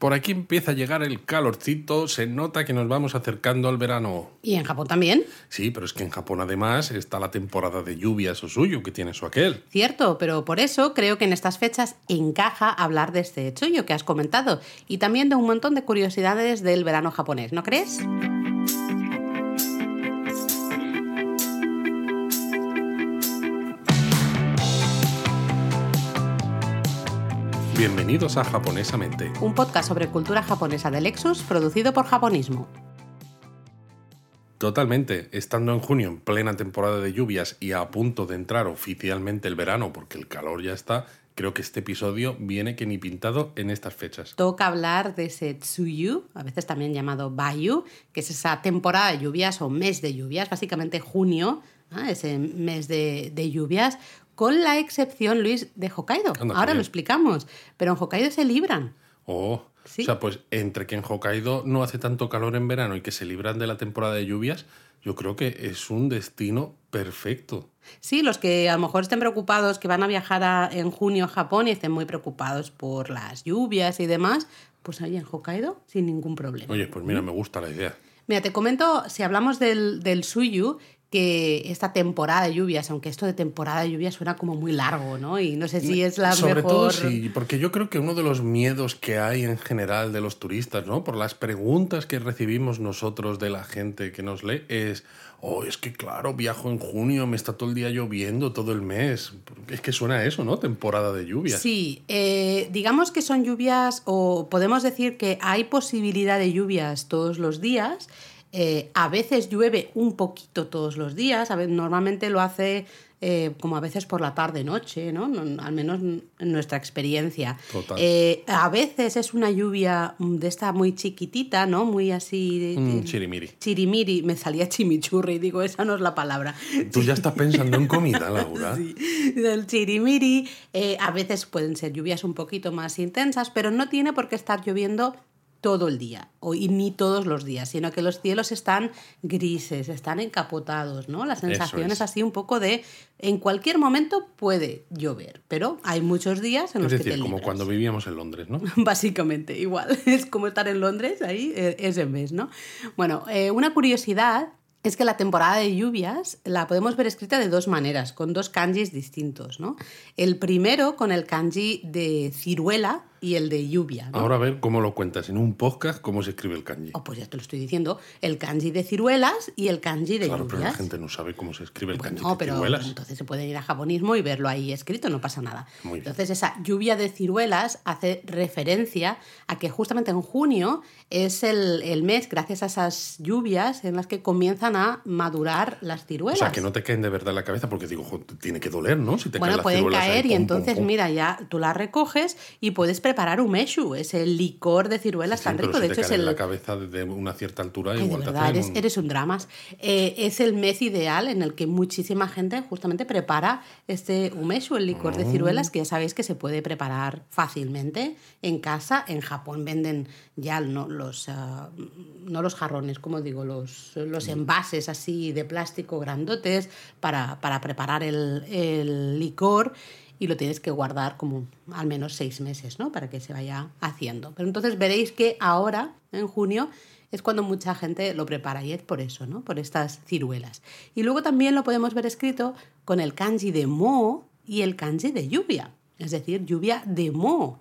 Por aquí empieza a llegar el calorcito, se nota que nos vamos acercando al verano. ¿Y en Japón también? Sí, pero es que en Japón además está la temporada de lluvias o suyo que tiene su aquel. Cierto, pero por eso creo que en estas fechas encaja hablar de este chollo que has comentado y también de un montón de curiosidades del verano japonés, ¿no crees? Bienvenidos a Japonesamente, un podcast sobre cultura japonesa de Lexus producido por Japonismo. Totalmente, estando en junio en plena temporada de lluvias y a punto de entrar oficialmente el verano porque el calor ya está, creo que este episodio viene que ni pintado en estas fechas. Toca hablar de ese Tsuyu, a veces también llamado Bayu, que es esa temporada de lluvias o mes de lluvias, básicamente junio, ese mes de, de lluvias, con la excepción, Luis, de Hokkaido. Ahora lo explicamos, pero en Hokkaido se libran. Oh, o sea, pues entre que en Hokkaido no hace tanto calor en verano y que se libran de la temporada de lluvias, yo creo que es un destino perfecto. Sí, los que a lo mejor estén preocupados, que van a viajar en junio a Japón y estén muy preocupados por las lluvias y demás, pues ahí en Hokkaido sin ningún problema. Oye, pues mira, me gusta la idea. Mira, te comento, si hablamos del, del suyu, que esta temporada de lluvias, aunque esto de temporada de lluvias suena como muy largo, ¿no? Y no sé si es la Sobre mejor... todo sí, porque yo creo que uno de los miedos que hay en general de los turistas, ¿no? Por las preguntas que recibimos nosotros de la gente que nos lee es, oh, es que claro, viajo en junio, me está todo el día lloviendo todo el mes. Es que suena a eso, ¿no? Temporada de lluvias. Sí, eh, digamos que son lluvias o podemos decir que hay posibilidad de lluvias todos los días, eh, a veces llueve un poquito todos los días, a veces, normalmente lo hace eh, como a veces por la tarde-noche, ¿no? al menos en nuestra experiencia. Eh, a veces es una lluvia de esta muy chiquitita, ¿no? Muy así... Mm, chirimiri. Chirimiri, me salía chimichurri, digo, esa no es la palabra. Tú ya estás pensando en comida, Laura. sí, del chirimiri. a veces pueden ser lluvias un poquito más intensas, pero no tiene por qué estar lloviendo todo el día, o, y ni todos los días, sino que los cielos están grises, están encapotados, ¿no? La sensación es. así un poco de en cualquier momento puede llover, pero hay muchos días en los decir, que te como cuando vivíamos en Londres, ¿no? Básicamente, igual. Es como estar en Londres ahí e, ese mes, ¿no? Bueno, eh, una curiosidad es que la temporada de lluvias la podemos ver escrita de dos maneras, con dos kanjis distintos, ¿no? El primero con el kanji de ciruela, y el de lluvia. Ahora a ver cómo lo cuentas en un podcast, cómo se escribe el kanji. Oh, pues ya te lo estoy diciendo. El kanji de ciruelas y el kanji de claro, lluvias. pero la gente no sabe cómo se escribe el kanji no, de pero ciruelas. entonces se puede ir a japonismo y verlo ahí escrito, no pasa nada. Muy bien. Entonces esa lluvia de ciruelas hace referencia a que justamente en junio es el, el, mes, gracias a esas lluvias, en las que comienzan a madurar las ciruelas. O sea, que no te caen de verdad en la cabeza porque digo, tiene que doler, ¿no? Si te bueno, caen pueden las caer ahí, y pum, entonces, pum, pum. mira, ya tú las recoges y puedes preparar un meshu es el licor de ciruelas Sí, tan pero rico. si de te hecho, es cae en el. la cabeza de una cierta altura, Ay, de igual te verdad, hacen eres, un- eres un dramas. Eh, es el mes ideal en el que muchísima gente justamente prepara este umeshu, el licor de Oh. ciruelas, que ya sabéis que se puede preparar fácilmente en casa. En Japón venden ya no los, ah, no los jarrones, como digo, los, los Mm. envases así de plástico grandotes para, para preparar el, el licor y lo tienes que guardar como al menos seis meses, ¿no? Para que se vaya haciendo. Pero entonces veréis que ahora, en junio, es cuando mucha gente lo prepara y es por eso, ¿no? Por estas ciruelas. Y luego también lo podemos ver escrito con el kanji de mo y el kanji de lluvia, es decir, lluvia de mo.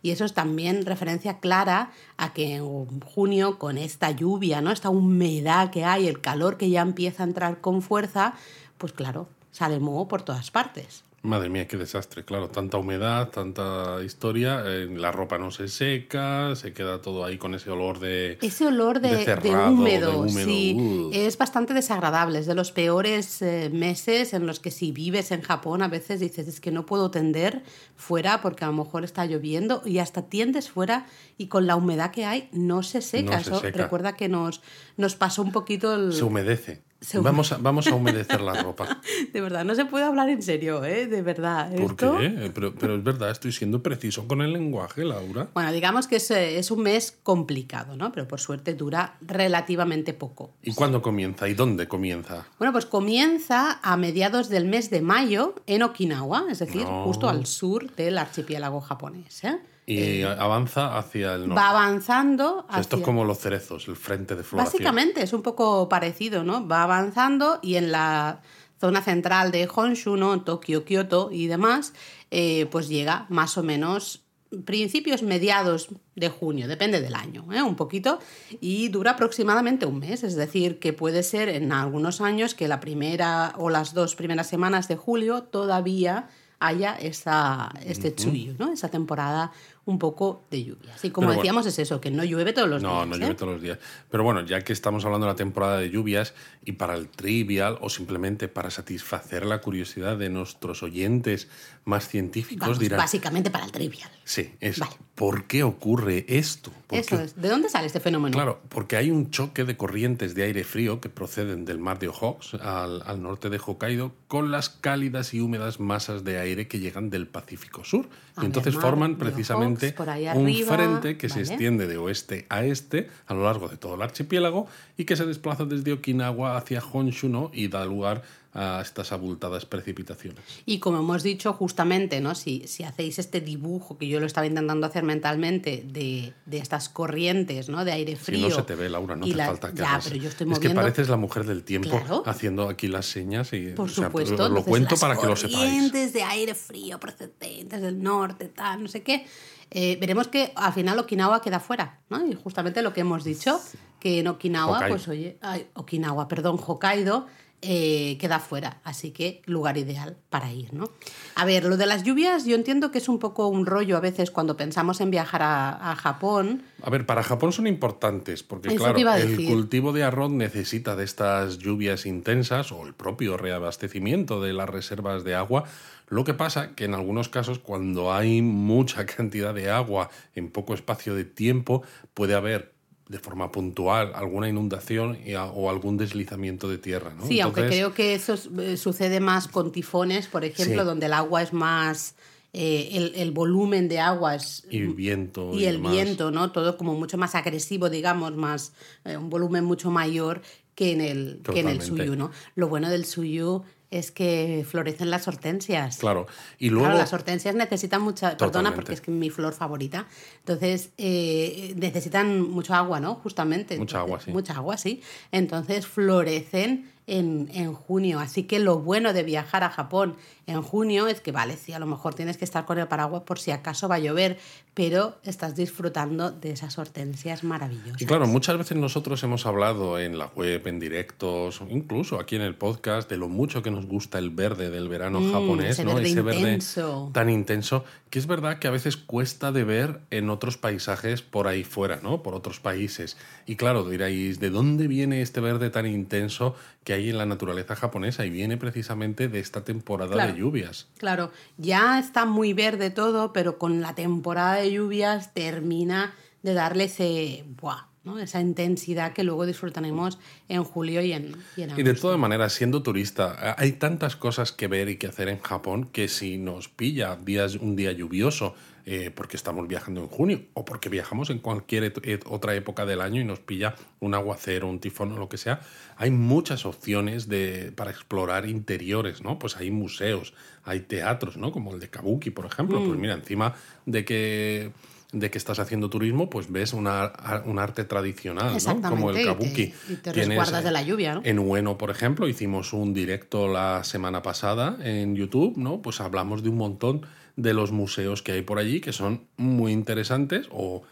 Y eso es también referencia clara a que en junio, con esta lluvia, ¿no? esta humedad que hay, el calor que ya empieza a entrar con fuerza, pues claro, sale moho por todas partes. Madre mía, qué desastre. Claro, tanta humedad, tanta historia, eh, la ropa no se seca, se queda todo ahí con ese olor de... Ese olor de, de húmedo, de húmedo, sí, uh. es bastante desagradable. Es de los peores eh, meses en los que si vives en Japón a veces dices es que no puedo tender fuera porque a lo mejor está lloviendo y hasta tiendes fuera y con la humedad que hay no se seca. No se Eso seca. recuerda que nos, nos pasó un poquito el... Se humedece. Se vamos, a, vamos a humedecer la ropa. De verdad, no se puede hablar en serio, ¿eh? De verdad. ¿Por Esto- qué? Pero, pero es verdad, estoy siendo preciso con el lenguaje, Laura. Bueno, digamos que es, eh, es un mes complicado, ¿no? Pero por suerte dura relativamente poco. ¿Y cuándo comienza? ¿Y dónde comienza? Bueno, pues comienza a mediados del mes de mayo en Okinawa, es decir, No. justo al sur del archipiélago japonés. ¿eh? Y avanza hacia el norte. Va avanzando. O sea, Esto es hacia- como los cerezos, el frente de floración. Básicamente es un poco parecido, ¿no? Va avanzando y en la zona central de Honshu, ¿no? Tokio, Kioto y demás, eh, pues llega más o menos principios mediados de junio, depende del año, ¿eh? un poquito, y dura aproximadamente un mes, es decir, que puede ser en algunos años que la primera o las dos primeras semanas de julio todavía haya esa, este tsuyu, ¿no? esa temporada un poco de lluvias. Y como Pero bueno. decíamos, es eso, que no llueve todos los No, días. no ¿eh? llueve todos los días. Pero bueno, ya que estamos hablando de la temporada de lluvias y para el trivial o simplemente para satisfacer la curiosidad de nuestros oyentes más científicos, Vamos, dirán, básicamente para el trivial. sí, es Vale. ¿por qué ocurre esto? ¿Por Eso qué? es. ¿De dónde sale este fenómeno? Claro, porque hay un choque de corrientes de aire frío que proceden del mar de Okhotsk al, al norte de Hokkaido con las cálidas y húmedas masas de aire que llegan del Pacífico Sur. Y entonces mar forman precisamente un arriba, frente que se extiende de oeste a este a lo largo de todo el archipiélago y que se desplaza desde Okinawa hacia Honshu ¿no? y da lugar a estas abultadas precipitaciones. Y como hemos dicho, justamente, ¿no? Si, si hacéis este dibujo que yo lo estaba intentando hacer mentalmente de, de estas corrientes, ¿no? De aire Si frío. no se te ve, Laura, no te las- falta que Ya, hagas. pero yo estoy Es que moviendo. pareces la mujer del tiempo Claro. haciendo aquí las señas y Por o sea, supuesto. lo entonces cuento para que lo sepáis. corrientes de aire frío procedentes del norte, tal, no sé qué. Eh, veremos que al final Okinawa queda fuera, ¿no? Y justamente lo que hemos dicho, que en Okinawa, Hokkaido. pues oye, ay, Okinawa, perdón, Hokkaido, eh, queda fuera. Así que lugar ideal para ir, ¿no? A ver, lo de las lluvias, yo entiendo que es un poco un rollo a veces cuando pensamos en viajar a, a Japón. A ver, para Japón son importantes, porque Eso claro, el cultivo de arroz necesita de estas lluvias intensas o el propio reabastecimiento de las reservas de agua. Lo que pasa que en algunos casos, cuando hay mucha cantidad de agua en poco espacio de tiempo, puede haber de forma puntual alguna inundación y a- o algún deslizamiento de tierra. ¿no? Sí, aunque creo que eso eh, sucede más con tifones, por ejemplo, Sí. donde el agua es más. eh, el, el volumen de agua es. Y viento. y el demás. viento, ¿no? Todo como mucho más agresivo, digamos, más. eh, un volumen mucho mayor que en el, que en el suyu, ¿no? Lo bueno del suyu es que florecen las hortensias. Claro. Y luego. Claro, las hortensias necesitan mucha. Perdona, Totalmente. porque es que mi flor favorita. Entonces, eh, necesitan mucho agua, ¿no? Justamente. Mucha agua, sí. Mucha agua, sí. Entonces, florecen en, en junio. Así que lo bueno de viajar a Japón en junio es que, vale, sí, a lo mejor tienes que estar con el paraguas por si acaso va a llover, pero estás disfrutando de esas hortensias maravillosas. Y claro, muchas veces nosotros hemos hablado en la web, en directos, incluso aquí en el podcast, de lo mucho que nos gusta el verde del verano Mm, japonés, ese ¿no? verde ese verde intenso. tan intenso, que es verdad que a veces cuesta de ver en otros paisajes por ahí fuera, ¿no? Por otros países. Y claro, diréis, ¿de dónde viene este verde tan intenso que hay en la naturaleza japonesa? Y viene precisamente de esta temporada Claro. de lluvias. Claro, ya está muy verde todo, pero con la temporada de lluvias termina de darle ese, buah, ¿no? esa intensidad que luego disfrutaremos en julio y en, y en Y de todas maneras, siendo turista, hay tantas cosas que ver y que hacer en Japón que si nos pilla días, un día lluvioso, eh, porque estamos viajando en junio, o porque viajamos en cualquier et- et- otra época del año y nos pilla un aguacero, un tifón o lo que sea, hay muchas opciones de, para explorar interiores, ¿no? Pues hay museos, hay teatros, ¿no? Como el de Kabuki, por ejemplo. Mm. Pues mira, encima de que de que estás haciendo turismo, pues ves una, un arte tradicional, ¿no? Como el Exactamente, y te- kabuki. y te Tienes, resguardas de la lluvia, ¿no? En Ueno, por ejemplo, hicimos un directo la semana pasada en YouTube, ¿no? Pues hablamos de un montón de los museos que hay por allí que son muy interesantes o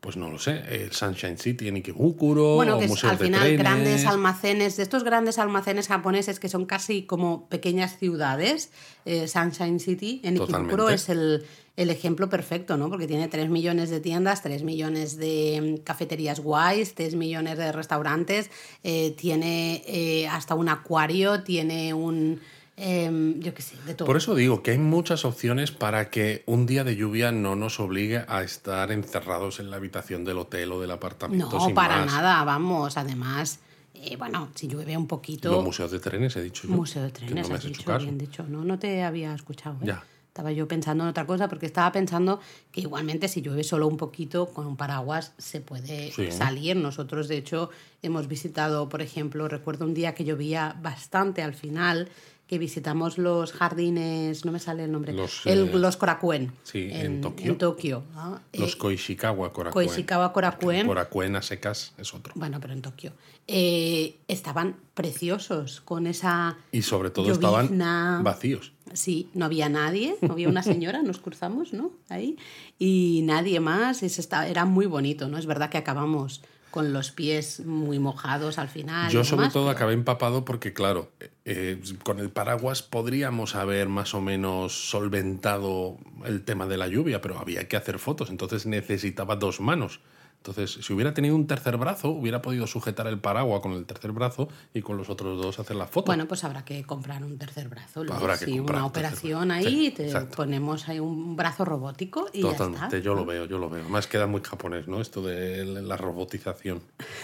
pues no lo sé, el Sunshine City en Ikebukuro, Bueno, o que es museos al de final trenes. grandes almacenes, de estos grandes almacenes japoneses que son casi como pequeñas ciudades, eh, Sunshine City en Ikebukuro es el, el ejemplo perfecto, ¿no? Porque tiene 3 millones de tiendas, 3 millones de mm, cafeterías guays, 3 millones de restaurantes, eh, tiene eh, hasta un acuario, tiene un... em, yo qué sé, de todo. Por eso digo que hay muchas opciones para que un día de lluvia no nos obligue a estar encerrados en la habitación del hotel o del apartamento. no, sin para más. nada, vamos, además, eh, bueno, si llueve un poquito... Los museos de trenes, he dicho yo. Museo de trenes, no me has dicho, bien dicho. No, no te había escuchado. ¿eh? Ya. Estaba yo pensando en otra cosa porque estaba pensando que igualmente si llueve solo un poquito con un paraguas se puede Sí. salir. Nosotros de hecho hemos visitado, por ejemplo, recuerdo un día que llovía bastante al final que visitamos los jardines, no me sale el nombre, Los, el- eh, los Korakuen. sí, en Tokio. En Tokio, ¿no? Los Eh, Koishikawa Korakuen. Koishikawa Korakuen. Korakuen a secas es otro. bueno, pero en Tokio. Eh, estaban preciosos con esa Y sobre todo llovizna. estaban vacíos. Sí, no había nadie, no había una señora, nos cruzamos, ¿no? Ahí. Y nadie más, es esta- era muy bonito, ¿no? Es verdad que acabamos con los pies muy mojados al final. Yo sobre demás, todo pero- acabé empapado porque, claro, eh, con el paraguas podríamos haber más o menos solventado el tema de la lluvia, pero había que hacer fotos, entonces necesitaba dos manos. Entonces, si hubiera tenido un tercer brazo, hubiera podido sujetar el paraguas con el tercer brazo y con los otros dos hacer la foto. Bueno, pues habrá que comprar un tercer brazo. Habrá que sí, comprar una un operación ahí, Sí, te exacto. ponemos ahí un brazo robótico y ya Totalmente, está. yo lo veo, yo lo veo. Más queda muy japonés, ¿no? Esto de la robotización.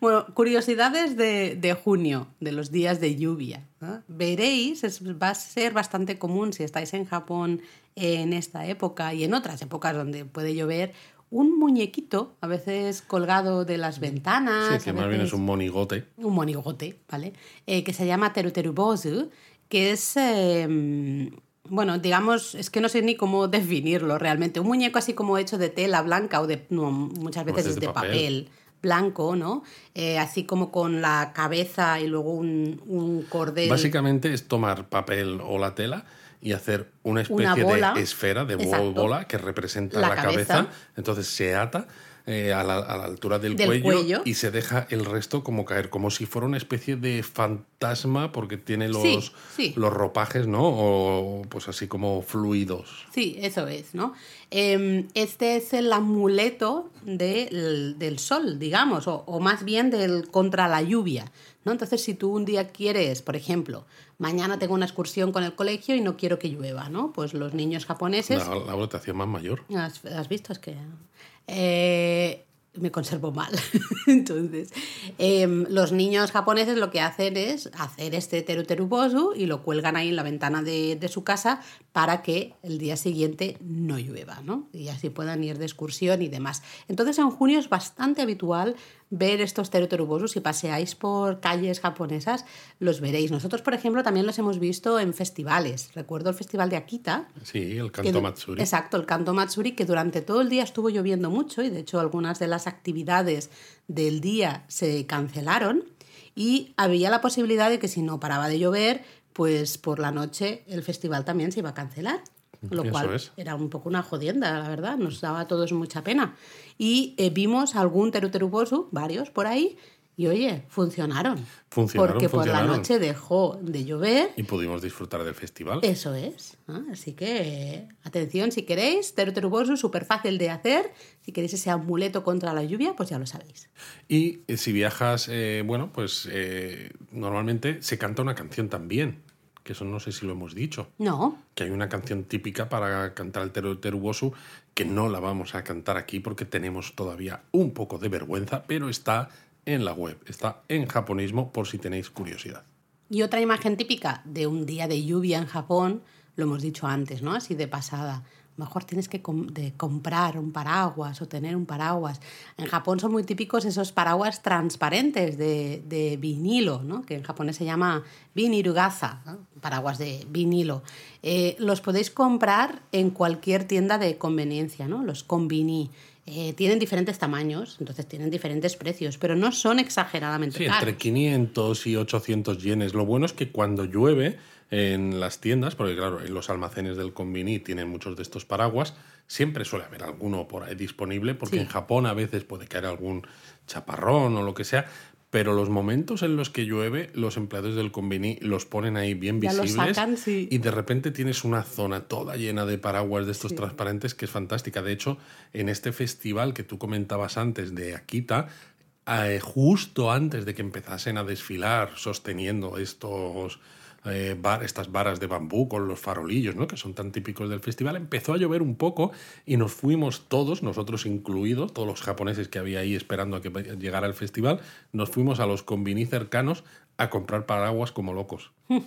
Bueno, curiosidades de, de junio, de los días de lluvia. Veréis, es- va a ser bastante común si estáis en Japón en esta época y en otras épocas donde puede llover, un muñequito, a veces colgado de las ventanas. Sí, que más bien es un monigote. un monigote, ¿vale? Eh, que se llama Teruterubosu, que es, eh, bueno, digamos, es que no sé ni cómo definirlo realmente. Un muñeco así como hecho de tela blanca o de, no, muchas veces es de papel. blanco, ¿no? Eh, así como con la cabeza y luego un, un cordel. Básicamente es tomar papel o la tela y hacer una especie Una de esfera, de Exacto. bola que representa La la, cabeza. cabeza. Entonces se ata eh, a, la, a la altura del, Del cuello, cuello. y se deja el resto como caer, como si fuera una especie de fantasma porque tiene los, Sí, sí. los ropajes, ¿no? O pues así como fluidos. Sí, eso es, ¿no? Eh, este es el amuleto del, del sol, digamos, o, o más bien del contra la lluvia, ¿no? Entonces, si tú un día quieres, por ejemplo, mañana tengo una excursión con el colegio y no quiero que llueva, ¿no? Pues los niños japoneses... La, la votación más mayor. ¿Has, has visto? Es que eh, me conservo mal. Entonces, em, los niños japoneses lo que hacen es hacer este teruterubosu y lo cuelgan ahí en la ventana de, de su casa para que el día siguiente no llueva, ¿no? Y así puedan ir de excursión y demás. Entonces, en junio es bastante habitual ver estos teruterubosus. Si paseáis por calles japonesas, los veréis. Nosotros, por ejemplo, también los hemos visto en festivales. Recuerdo el festival de Akita, Sí, el que du- Matsuri. Exacto, el canto Matsuri, que durante todo el día estuvo lloviendo mucho y de hecho algunas de las actividades del día se cancelaron y había la posibilidad de que si no paraba de llover, pues por la noche el festival también se iba a cancelar. Lo Eso cual es. era un poco una jodienda, la verdad, nos daba a todos mucha pena. Y eh, vimos algún teruterubosu, varios por ahí, y oye, funcionaron. Funcionaron, porque por la noche dejó de llover Y pudimos disfrutar del festival. eso es. ¿no? Así que, atención, si queréis, Teruterubosu, súper fácil de hacer. Si queréis ese amuleto contra la lluvia, pues ya lo sabéis. Y eh, si viajas, eh, bueno, pues eh, normalmente se canta una canción también, que eso no sé si lo hemos dicho, No, que hay una canción típica para cantar el teru terubosu que no la vamos a cantar aquí porque tenemos todavía un poco de vergüenza, pero está en la web, está en japonismo por si tenéis curiosidad. Y otra imagen típica de un día de lluvia en Japón, lo hemos dicho antes, ¿no? Así de pasada. Mejor tienes que com- de comprar un paraguas o tener un paraguas. En Japón son muy típicos esos paraguas transparentes de, de vinilo, ¿no? que en japonés se llama vinirugasa, ¿no? paraguas de vinilo. Eh, los podéis comprar en cualquier tienda de conveniencia, ¿no? los konbini. Eh, tienen diferentes tamaños, entonces tienen diferentes precios, pero no son exageradamente Sí, caros. entre 500 y 800 yenes. Lo bueno es que cuando llueve en las tiendas, porque claro, en los almacenes del Convini tienen muchos de estos paraguas, siempre suele haber alguno por ahí disponible, porque Sí. en Japón a veces puede caer algún chaparrón o lo que sea, pero los momentos en los que llueve, los empleados del Convini los ponen ahí bien Ya los visibles sacan, sí. y de repente tienes una zona toda llena de paraguas de estos transparentes que es fantástica. De hecho, en este festival que tú comentabas antes de Akita, eh, justo antes de que empezasen a desfilar sosteniendo estos eh, estas varas de bambú con los farolillos, ¿no? que son tan típicos del festival, empezó a llover un poco y nos fuimos todos, nosotros incluidos, todos los japoneses que había ahí esperando a que llegara el festival, nos fuimos a los convini cercanos a comprar paraguas como locos.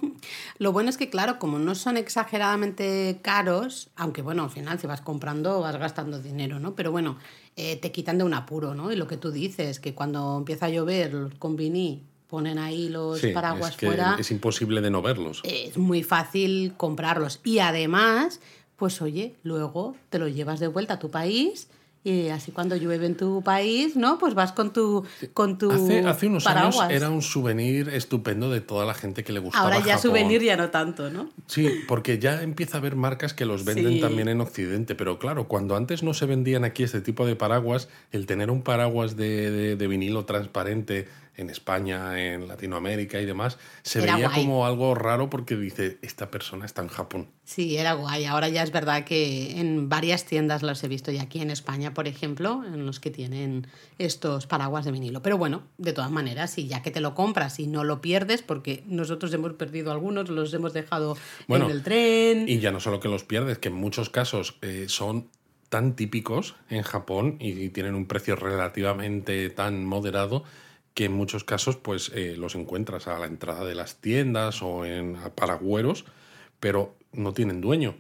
Lo bueno es que, claro, como no son exageradamente caros, aunque bueno, al final si vas comprando vas gastando dinero, ¿no? Pero bueno, eh, te quitan de un apuro, ¿no? Y lo que tú dices, que cuando empieza a llover, los convini ponen ahí los Sí, paraguas es que fuera, es imposible de no verlos. es muy fácil comprarlos. Y además, pues oye, luego te lo llevas de vuelta a tu país y así cuando llueve en tu país, ¿no? Pues vas con tu, con tu Hace, hace unos paraguas. años era un souvenir estupendo de toda la gente que le gustaba Ahora ya Japón. souvenir ya no tanto, ¿no? Sí, porque ya empieza a haber marcas que los venden Sí. también en Occidente, pero claro, cuando antes no se vendían aquí este tipo de paraguas, el tener un paraguas de, de- de vinilo transparente en España, en Latinoamérica y demás, se Era veía guay. como algo raro porque dice, esta persona está en Japón. Sí, era guay. Ahora ya es verdad que en varias tiendas los he visto y aquí en España, por ejemplo, en los que tienen estos paraguas de vinilo. Pero bueno, de todas maneras, si ya que te lo compras y no lo pierdes, porque nosotros hemos perdido algunos, los hemos dejado Bueno, en el tren. Y ya no solo que los pierdes, que en muchos casos eh, son tan típicos en Japón y tienen un precio relativamente tan moderado que en muchos casos pues eh, los encuentras a la entrada de las tiendas o en paragüeros, pero no tienen dueño.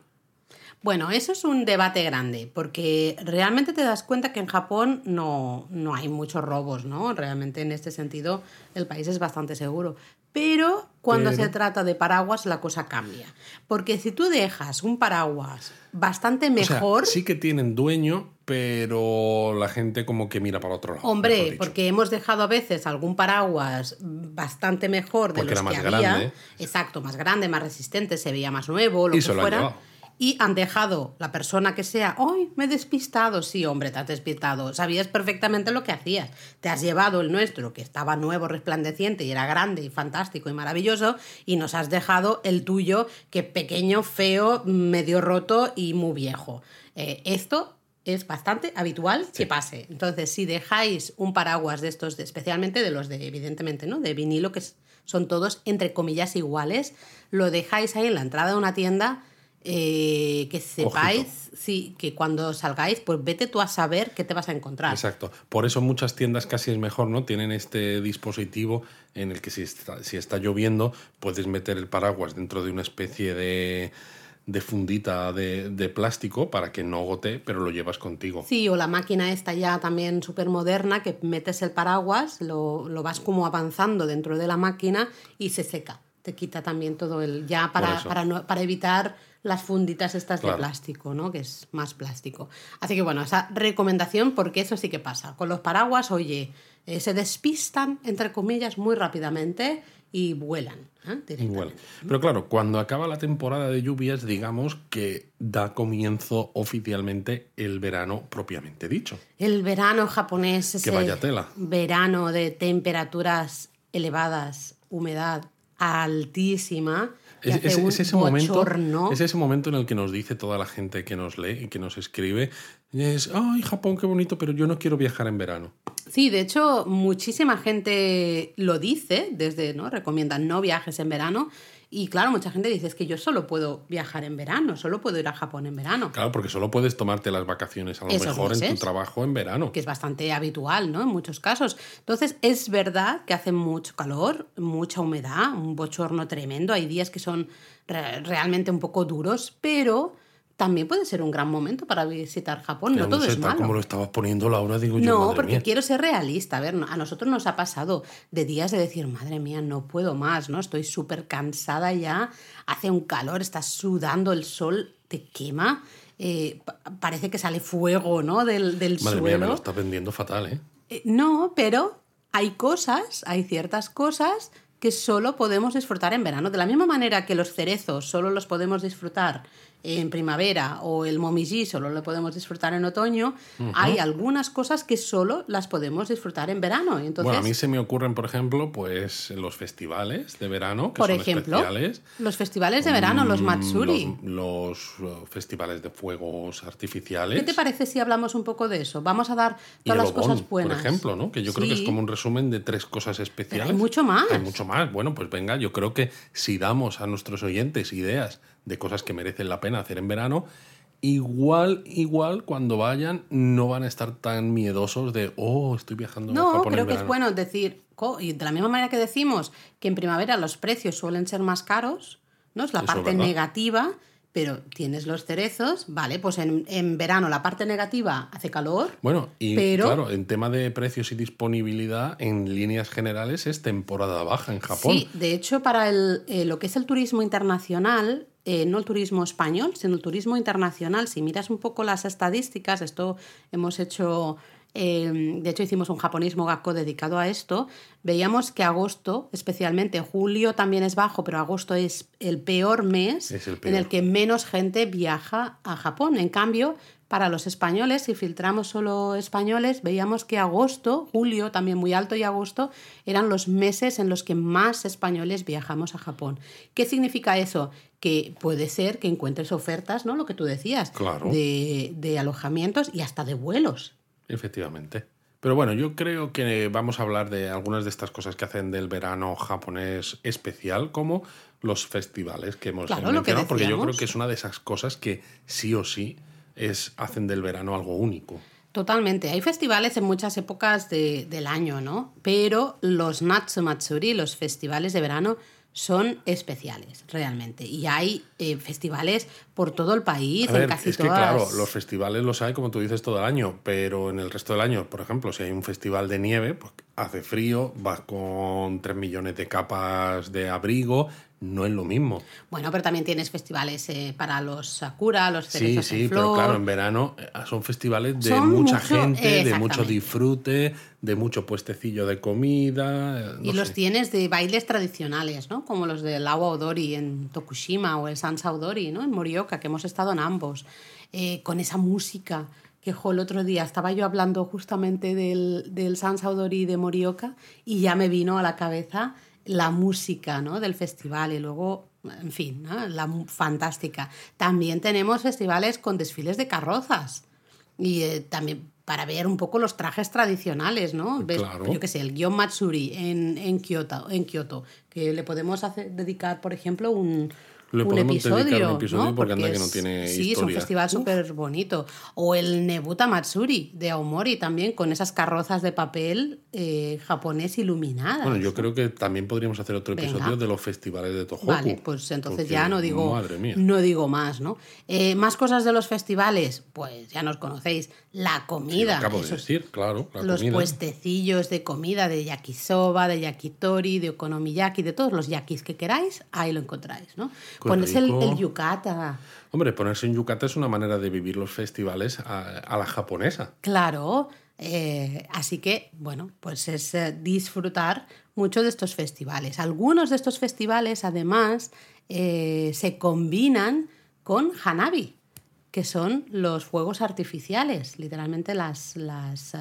Bueno, eso es un debate grande, porque realmente te das cuenta que en Japón no, no hay muchos robos, ¿no? Realmente en este sentido el país es bastante seguro. Pero cuando Pero- se trata de paraguas la cosa cambia. Porque si tú dejas un paraguas bastante O sea, mejor, sí que tienen dueño, pero la gente como que mira para otro lado. hombre, porque hemos dejado a veces algún paraguas bastante mejor de Porque los era que más había. grande. Exacto, más grande, más resistente, se veía más nuevo, lo Y que lo fuera. Y han dejado la persona que sea, ¡ay, me he despistado! Sí, hombre, te has despistado. Sabías perfectamente lo que hacías. Te has llevado el nuestro, que estaba nuevo, resplandeciente y era grande y fantástico y maravilloso, y nos has dejado el tuyo, que pequeño, feo, medio roto y muy viejo. Eh, esto es bastante habitual que pase. Entonces, si dejáis un paraguas de estos, de- especialmente de los de, evidentemente, ¿no? De vinilo, que son todos, entre comillas, iguales, lo dejáis ahí en la entrada de una tienda, eh, que sepáis, sí, que cuando salgáis, pues vete tú a saber qué te vas a encontrar. Exacto. Por eso muchas tiendas casi es mejor, ¿no? Tienen este dispositivo en el que si está, si está lloviendo puedes meter el paraguas dentro de una especie de, de fundita de, de plástico para que no gotee, pero lo llevas contigo. Sí, o la máquina esta ya también súper moderna, que metes el paraguas, lo, lo vas como avanzando dentro de la máquina y se seca. Te quita también todo el... ya para, para, no- para evitar las funditas estas Claro. de plástico, ¿no? Que es más plástico. Así que bueno, esa recomendación, porque eso sí que pasa. Con los paraguas, oye, eh, se despistan, entre comillas, muy rápidamente y vuelan. ¿eh? Directamente. Pero claro, cuando acaba la temporada de lluvias, digamos que da comienzo oficialmente el verano propiamente dicho. El verano japonés, ese vaya tela. verano de temperaturas elevadas, humedad altísima, que Es, ese momento, es ese momento en el que nos dice toda la gente que nos lee y que nos escribe, es, ay, Japón, qué bonito, pero yo no quiero viajar en verano. Sí, de hecho, muchísima gente lo dice, desde, ¿no? Recomiendan no viajes en verano. Y claro, mucha gente dice, es que yo solo puedo viajar en verano, solo puedo ir a Japón en verano. Claro, porque solo puedes tomarte las vacaciones a lo Esos mejor en tu trabajo en verano. que es bastante habitual, ¿no? En muchos casos. Entonces, es verdad que hace mucho calor, mucha humedad, un bochorno tremendo. Hay días que son re- realmente un poco duros, pero también puede ser un gran momento para visitar Japón. No todo sé, es malo. como lo estabas poniendo Laura, digo yo, No, madre porque mía. quiero ser realista. A ver, no- a nosotros nos ha pasado de días de decir, madre mía, no puedo más, ¿no? Estoy súper cansada ya, hace un calor, estás sudando, el sol te quema, eh, pa- parece que sale fuego, ¿no? Del, del Madre mía, suelo. me lo estás vendiendo fatal, ¿eh? Eh, No, pero hay cosas, hay ciertas cosas que solo podemos disfrutar en verano. De la misma manera que los cerezos solo los podemos disfrutar en primavera o el momiji solo lo podemos disfrutar en otoño, hay algunas cosas que solo las podemos disfrutar en verano. Entonces, bueno, a mí se me ocurren, por ejemplo, pues los festivales de verano, que por son ejemplo, especiales. los festivales de verano, los Mm, Matsuri. Los, los, uh, festivales de fuegos artificiales. ¿Qué te parece si hablamos un poco de eso? Vamos a dar todas las cosas buenas. por ejemplo, ¿no? Que yo creo que es como un resumen de tres cosas especiales. hay mucho más. Hay mucho más. Bueno, pues venga, yo creo que si damos a nuestros oyentes ideas de cosas que merecen la pena hacer en verano, igual, igual, cuando vayan, no van a estar tan miedosos de, oh, estoy viajando a No, Japón creo en que es verano". bueno decir, y de la misma manera que decimos que en primavera los precios suelen ser más caros, ¿no? Es la Eso parte negativa, pero tienes los cerezos, vale, pues en, en verano la parte negativa hace calor. Bueno, y Pero- claro, en tema de precios y disponibilidad, en líneas generales es temporada baja en Japón. Sí, de hecho, para el, eh, lo que es el turismo internacional, eh, no el turismo español, sino el turismo internacional, si miras un poco las estadísticas, esto hemos hecho, eh, de hecho hicimos un japonismo gakko dedicado a esto, veíamos que agosto, especialmente julio también es bajo, pero agosto es el peor mes en el que menos gente viaja a Japón. En cambio, para los españoles, si filtramos solo españoles, veíamos que agosto, julio también muy alto y agosto eran los meses en los que más españoles viajamos a Japón. ¿Qué significa eso? Que puede ser que encuentres ofertas, ¿no? Lo que tú decías, Claro. de, de alojamientos y hasta de vuelos. Efectivamente. Pero bueno, yo creo que vamos a hablar de algunas de estas cosas que hacen del verano japonés especial, como los festivales que hemos Claro, mencionado, porque yo creo que es una de esas cosas que sí o sí es, hacen del verano algo único. Totalmente. Hay festivales en muchas épocas de- del año, ¿no? Pero los Natsu Matsuri, los festivales de verano, son especiales, realmente. Y hay eh, festivales por todo el país, A ver, en casi es que todas. claro, los festivales los hay, como tú dices, todo el año, pero en el resto del año, por ejemplo, si hay un festival de nieve, pues hace frío, vas con 3 millones de capas de abrigo, no es lo mismo. Bueno, pero también tienes festivales eh, para los sakura, los Sí, cerezos sí, en pero flor. claro, en verano eh, son festivales de Son mucha mucho- gente, de mucho disfrute, de mucho puestecillo de comida. eh, Y los tienes de bailes tradicionales, ¿no? Como los del Awa Odori en Tokushima o el Sansa Odori, ¿no? En Morioka, que hemos estado en ambos. Eh, con esa música que, jo, el otro día estaba yo hablando justamente del, del Sansa Odori de Morioka y ya me vino a la cabeza la música, ¿no? Del festival y luego, en fin, ¿no? La fantástica. También tenemos festivales con desfiles de carrozas. Y eh, también para ver un poco los trajes tradicionales, ¿no? Ves, Claro. Yo qué sé, el Gion Matsuri en, en, Kyoto, en Kioto, que le podemos hacer, dedicar, por ejemplo, un, Le un podemos episodio. dedicar un episodio ¿no? porque anda que es- no tiene Sí, es un festival súper bonito. O el Nebuta Matsuri de Aomori también, con esas carrozas de papel eh, japonés iluminadas. Bueno, yo creo que también podríamos hacer otro Venga. episodio de los festivales de Tohoku. Vale, pues entonces porque, ya no digo, Madre mía. no digo más, ¿no? Eh, más cosas de los festivales, pues ya nos conocéis. La Sí, comida. acabo de decir, claro. La los comida. puestecillos de comida de yakisoba, de yakitori, de okonomiyaki, de todos los yakis que queráis, ahí lo encontráis, ¿no? Qué Pones el, el yukata, Hombre, ponerse en yukata es una manera de vivir los festivales a, a la japonesa. claro. eh, así que, bueno, pues es eh, disfrutar mucho de estos festivales. Algunos de estos festivales, además, eh, se combinan con Hanabi, que son los fuegos artificiales, literalmente las, las, eh,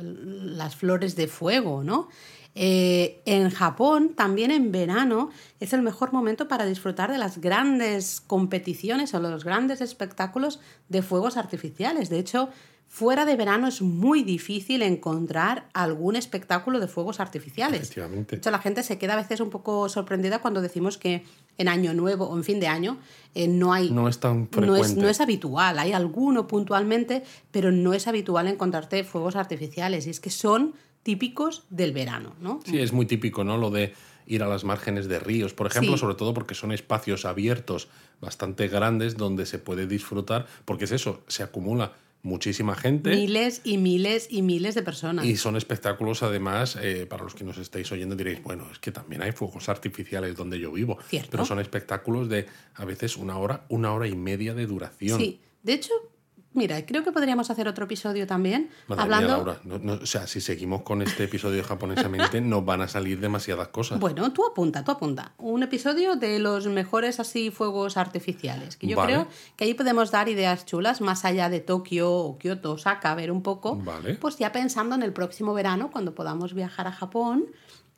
las flores de fuego, ¿no? Eh, en Japón, también en verano, es el mejor momento para disfrutar de las grandes competiciones o los grandes espectáculos de fuegos artificiales. De hecho, fuera de verano es muy difícil encontrar algún espectáculo de fuegos artificiales. Efectivamente. De hecho, la gente se queda a veces un poco sorprendida cuando decimos que en año nuevo o en fin de año eh, no hay... No es tan no es, frecuente. no es habitual, hay alguno puntualmente, pero no es habitual encontrarte fuegos artificiales. Y es que son típicos del verano, ¿no? Sí, es muy típico, ¿no? Lo de ir a las márgenes de ríos, por ejemplo, Sí. sobre todo porque son espacios abiertos bastante grandes donde se puede disfrutar, porque es eso, se acumula muchísima gente Miles y miles y miles de personas. y son espectáculos además, eh, para los que nos estáis oyendo diréis, bueno, es que también hay fuegos artificiales donde yo vivo, Cierto. pero son espectáculos de a veces una hora, una hora y media de duración. Sí, de hecho, mira, creo que podríamos hacer otro episodio también Madre hablando... mía, Laura, no- no- o sea, si seguimos con este episodio japonesamente, nos van a salir demasiadas cosas. Bueno, tú apunta, tú apunta. Un episodio de los mejores así fuegos artificiales. Que yo Vale. creo que ahí podemos dar ideas chulas más allá de Tokio o Kioto, Osaka, ver un poco. Vale. Pues ya pensando en el próximo verano, cuando podamos viajar a Japón,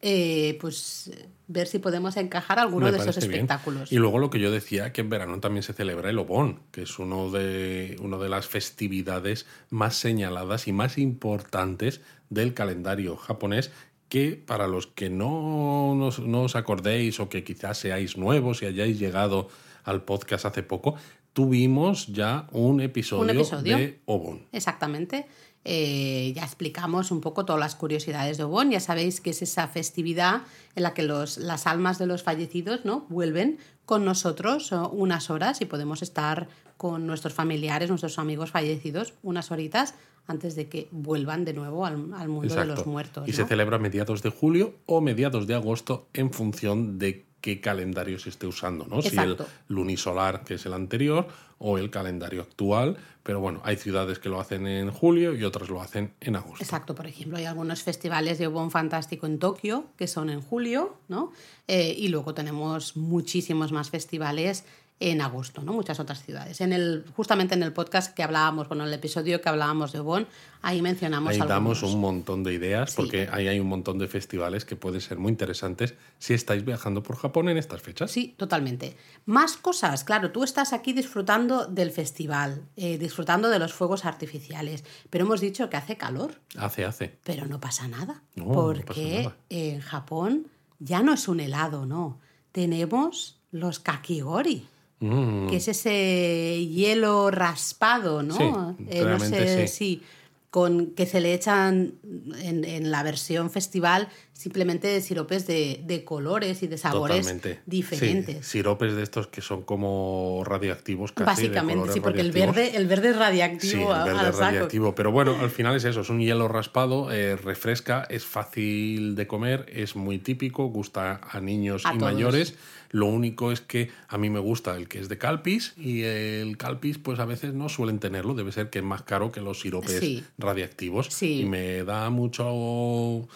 eh, pues eh, ver si podemos encajar alguno Me de esos bien. espectáculos. Y luego lo que yo decía, que en verano también se celebra el Obon, que es uno de, una de las festividades más señaladas y más importantes del calendario japonés, que para los que no, nos- no os acordéis o que quizás seáis nuevos y hayáis llegado al podcast hace poco, tuvimos ya un episodio, Un episodio. de Obon. Exactamente. Eh, ya explicamos un poco todas las curiosidades de Obon. Ya sabéis que es esa festividad en la que los, las almas de los fallecidos ¿no? vuelven con nosotros unas horas y podemos estar con nuestros familiares, nuestros amigos fallecidos, unas horitas antes de que vuelvan de nuevo al, mundo de los muertos. Y se celebra a mediados de julio o mediados de agosto en función de qué calendario se esté usando, ¿no? Si el lunisolar, que es el anterior, o el calendario actual. Pero bueno, hay ciudades que lo hacen en julio y otras lo hacen en agosto. Exacto, por ejemplo, hay algunos festivales de Obon Fantástico en Tokio que son en julio, ¿no? Eh, y luego tenemos muchísimos más festivales en agosto, ¿no? Muchas otras ciudades. En el, justamente en el podcast que hablábamos, bueno, en el episodio que hablábamos de Bonn, ahí mencionamos Ahí damos un montón de ideas, porque ahí hay un montón de festivales que pueden ser muy interesantes si estáis viajando por Japón en estas fechas. Sí, totalmente. Más cosas, claro, tú estás aquí disfrutando del festival, eh, disfrutando de los fuegos artificiales, pero hemos dicho que hace calor. Hace, hace. Pero no pasa nada, porque en Japón ya no es un helado, no. Tenemos los kakigori. Mm. que es ese hielo raspado, ¿no? Sí, eh, no sé, sí. con que se le echan en, la versión festival simplemente siropes de, colores y de sabores diferentes. Sí, siropes de estos que son como radioactivos casi. Básicamente, sí, porque el verde, el verde es radiactivo. Sí, el verde es radiactivo. Pero bueno, al final es eso, es un hielo raspado, eh, refresca, es fácil de comer, es muy típico, gusta a niños y mayores. Lo único es que a mí me gusta el que es de Calpis y el Calpis pues a veces no suelen tenerlo, debe ser que es más caro que los siropes radiactivos y me da mucho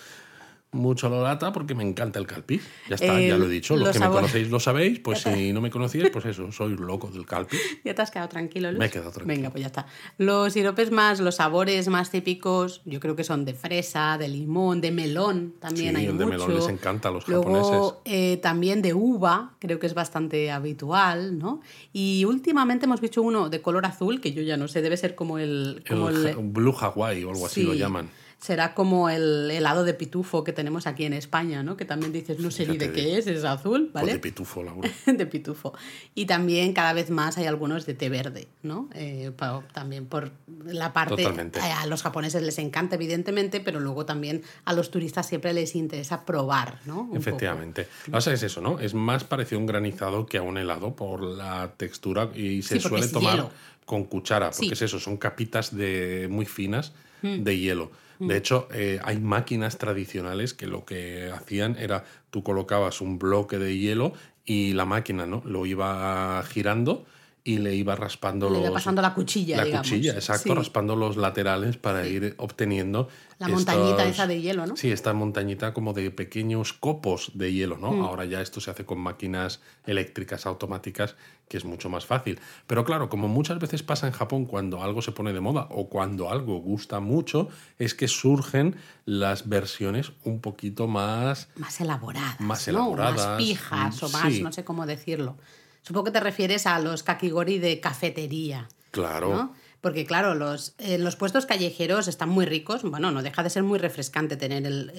mucho lo lata porque me encanta el calpis. Ya está, ya lo he dicho. Los, que me conocéis lo sabéis, pues si no me conocíais, pues eso, soy un loco del calpis. ¿Ya te has quedado tranquilo, Luz? Me he quedado tranquilo. Venga, pues ya está. Los siropes más, los sabores más típicos, yo creo que son de fresa, de limón, de melón, también hay el de melón les encanta a los Luego, japoneses. Eh, también de uva, creo que es bastante habitual, ¿no? Y últimamente hemos visto uno de color azul, que yo ya no sé, debe ser como el... Como el, Blue Hawaii o algo así lo llaman será como el helado de pitufo que tenemos aquí en España, ¿no? Que también dices, no sé ni de qué es, es azul, pues ¿vale? de pitufo, Laura. de pitufo. Y también cada vez más hay algunos de té verde, ¿no? Eh, también por la parte... Totalmente. A los japoneses les encanta, evidentemente, pero luego también a los turistas siempre les interesa probar, ¿no? Efectivamente. Lo que es eso, ¿no? Es más parecido a un granizado que a un helado por la textura y se suele tomar con cuchara, porque es eso, son capitas de muy finas mm. de hielo. De mm. hecho, eh, hay máquinas tradicionales que lo que hacían era tú colocabas un bloque de hielo y la máquina ¿no? lo iba girando y le iba raspando le los. pasando la cuchilla, La cuchilla, exacto, raspando los laterales para ir obteniendo. La montañita esa de hielo, ¿no? Sí, esta montañita como de pequeños copos de hielo, ¿no? Mm. Ahora ya esto se hace con máquinas eléctricas automáticas, que es mucho más fácil. Pero claro, como muchas veces pasa en Japón cuando algo se pone de moda o cuando algo gusta mucho, es que surgen las versiones un poquito más. Más elaboradas. Más elaboradas. Más pijas o más, no sé cómo decirlo. Supongo que te refieres a los kakigori de cafetería. Claro. Porque claro, los, eh, los puestos callejeros están muy ricos. Bueno, no deja de ser muy refrescante tener el,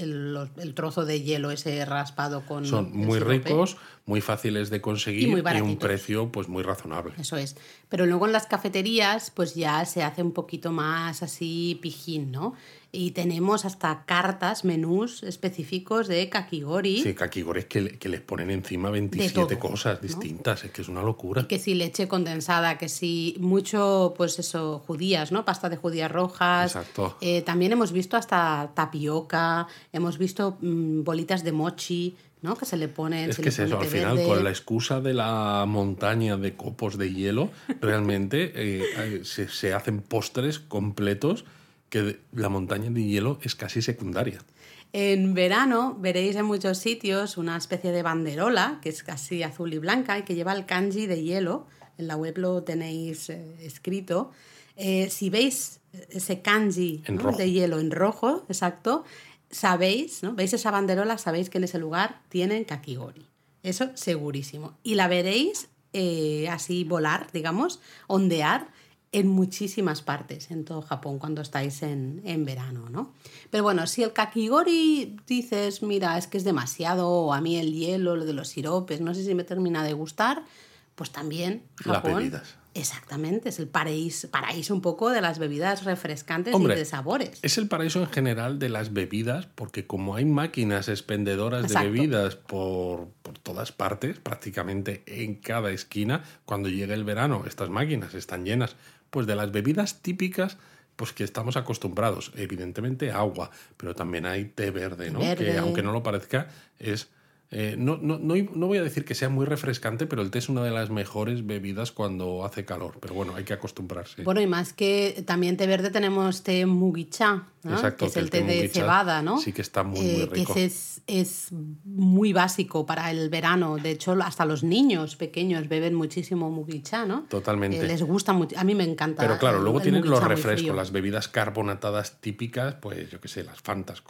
el, trozo de hielo ese raspado con... Son muy ricos, muy fáciles de conseguir y, un precio pues muy razonable. Eso es. Pero luego en las cafeterías pues ya se hace un poquito más así pijín, ¿no? Y tenemos hasta cartas, menús específicos de kakigori. Sí, kakigori es que, que les ponen encima 27 cosas distintas, es que es una locura. que si leche condensada, que si mucho, pues eso, judías, ¿no? Pasta de judías rojas. Exacto. Eh, también hemos visto hasta tapioca, hemos visto mm, bolitas de mochi. ¿no? Que se le ponen. Es que es eso, al final, con la excusa de la montaña de copos de hielo, realmente eh, eh, se, se, hacen postres completos que la montaña de hielo es casi secundaria. En verano veréis en muchos sitios una especie de banderola que es casi azul y blanca y que lleva el kanji de hielo. En la web lo tenéis eh, escrito. Eh, si veis ese kanji de hielo en rojo, exacto, sabéis, ¿no? Veis esa banderola, sabéis que en ese lugar tienen kakigori. Eso segurísimo. Y la veréis eh, así volar, digamos, ondear en muchísimas partes en todo Japón cuando estáis en, verano, ¿no? Pero bueno, si el kakigori dices, mira, es que es demasiado, o a mí el hielo, lo de los siropes, no sé si me termina de gustar, pues también Japón Exactamente, es el paraíso, paraíso un poco de las bebidas refrescantes Hombre, y de sabores. Es el paraíso en general de las bebidas, porque como hay máquinas expendedoras Exacto. de bebidas por, por todas partes, prácticamente en cada esquina, cuando llega el verano, estas máquinas están llenas pues de las bebidas típicas pues que estamos acostumbrados. Evidentemente agua, pero también hay té verde, ¿no? Verde. Que aunque no lo parezca, es... eh, no, no, no, no voy a decir que sea muy refrescante, pero el té es una de las mejores bebidas cuando hace calor. Pero bueno, hay que acostumbrarse. Bueno, y más que también té verde tenemos té mugicha. Exacto, que es que el té té de cebada, ¿no? sí que está muy, muy Eh, rico. Que es, es muy básico para el verano. De hecho, hasta los niños pequeños beben muchísimo mugicha, ¿no? Totalmente. Eh, les gusta mucho. A mí me encanta. Pero claro, luego tienen los muy refrescos, las bebidas carbonatadas típicas, pues yo qué sé, las Fantas,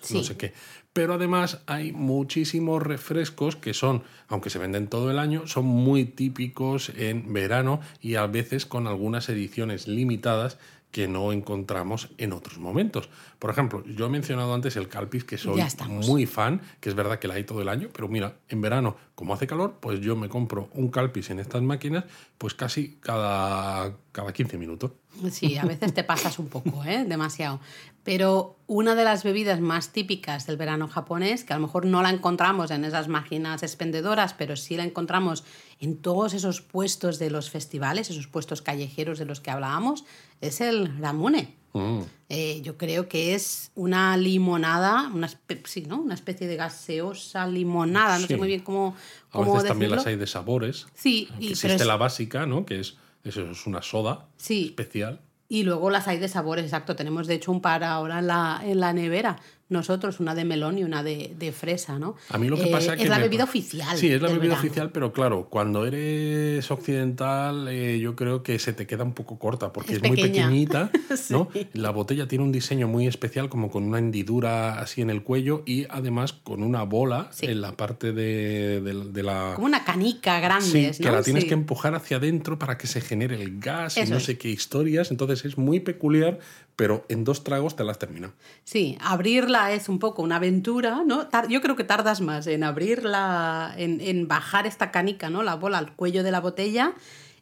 Sí. no sé qué. Pero además hay muchísimos refrescos que son, aunque se venden todo el año, son muy típicos en verano y a veces con algunas ediciones limitadas que no encontramos en otros momentos. Por ejemplo, yo he mencionado antes el Calpis, que soy muy fan, que es verdad que la hay todo el año, pero mira, en verano, como hace calor, pues yo me compro un Calpis en estas máquinas, pues casi cada, cada 15 minutos. Sí, a veces te pasas un poco, ¿eh? demasiado. Pero una de las bebidas más típicas del verano japonés, que a lo mejor no la encontramos en esas máquinas expendedoras, pero sí la encontramos en todos esos puestos de los festivales, esos puestos callejeros de los que hablábamos, es el ramune. Mm. Eh, yo creo que es una limonada, una, sí, ¿no? una especie de gaseosa limonada, no Sí. sé muy bien cómo, A veces también las hay de sabores. Sí, y, pero existe es- la básica, ¿no? Que es, eso es una soda sí, especial. Y luego las hay de sabores, exacto. Tenemos de hecho un par ahora en la, en la nevera. Nosotros, una de melón y una de, de fresa, ¿no? A mí lo que Eh, pasa es que la me- bebida oficial. Sí, es la bebida verano. oficial, pero claro, cuando eres occidental, eh, yo creo que se te queda un poco corta, porque Es es, muy pequeñita, ¿no? Sí. La botella tiene un diseño muy especial, como con una hendidura así en el cuello y además con una bola Sí. en la parte de, de- de la. Como una canica grande, Sí, ¿no? que la tienes que empujar hacia adentro para que se genere el gas y no es. sé qué historias. Entonces es muy peculiar, pero en dos tragos te las terminas. Sí, abrirla es un poco una aventura, ¿no? Yo creo que tardas más en abrirla, en, en bajar esta canica, ¿no? La bola al cuello de la botella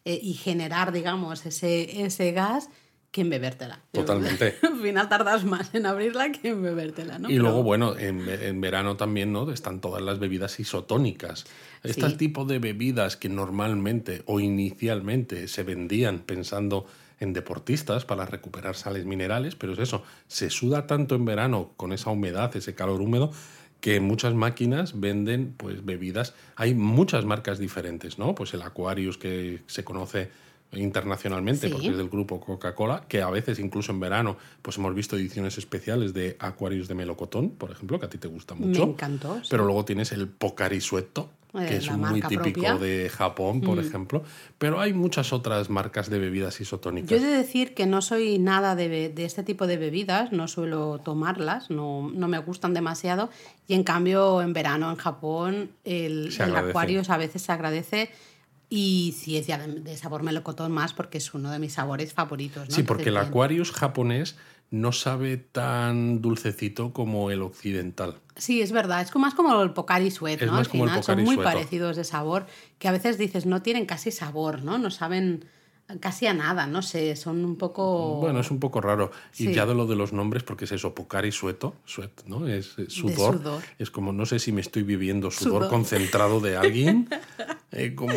eh, y generar, digamos, ese, ese gas que en bebértela. Totalmente. Al final tardas más en abrirla que en bebértela, ¿no? Y Pero- luego, bueno, en, en verano también, ¿no? Están todas las bebidas isotónicas. Este tipo de bebidas que normalmente o inicialmente se vendían pensando en deportistas para recuperar sales minerales, pero es eso, se suda tanto en verano con esa humedad, ese calor húmedo, que muchas máquinas venden pues bebidas. Hay muchas marcas diferentes, ¿no? Pues el Aquarius que se conoce internacionalmente Sí. porque es del grupo Coca-Cola, que a veces incluso en verano pues hemos visto ediciones especiales de Aquarius de melocotón, por ejemplo, que a ti te gusta mucho. Me encantó. sí. Pero luego tienes el Pocari Suetto, Eh, que es muy típico propia. Mm. de Japón, por ejemplo. Pero hay muchas otras marcas de bebidas isotónicas. Yo he de decir que no soy nada de, de este tipo de bebidas, no suelo tomarlas, no, no me gustan demasiado. Y en cambio, en verano en Japón, el, el a veces se agradece. Y si es ya de, sabor melocotón más, porque es uno de mis sabores favoritos. ¿no? Sí, porque el. Aquarius japonés no sabe tan dulcecito como el occidental. Sí, es verdad. Es como, más como el Pocari Sweat, Es ¿no? más Al como el final son muy parecidos de sabor, que a veces dices no tienen casi sabor, ¿no? No saben casi a nada, no sé, son un poco... Bueno, es un poco raro. Y ya de lo de los nombres, porque es eso, Pocari Sueto, sweat, ¿no? Es eh, sudor. sudor. Es como, no sé si me estoy viviendo sudor, Sudor. concentrado de alguien. eh, como.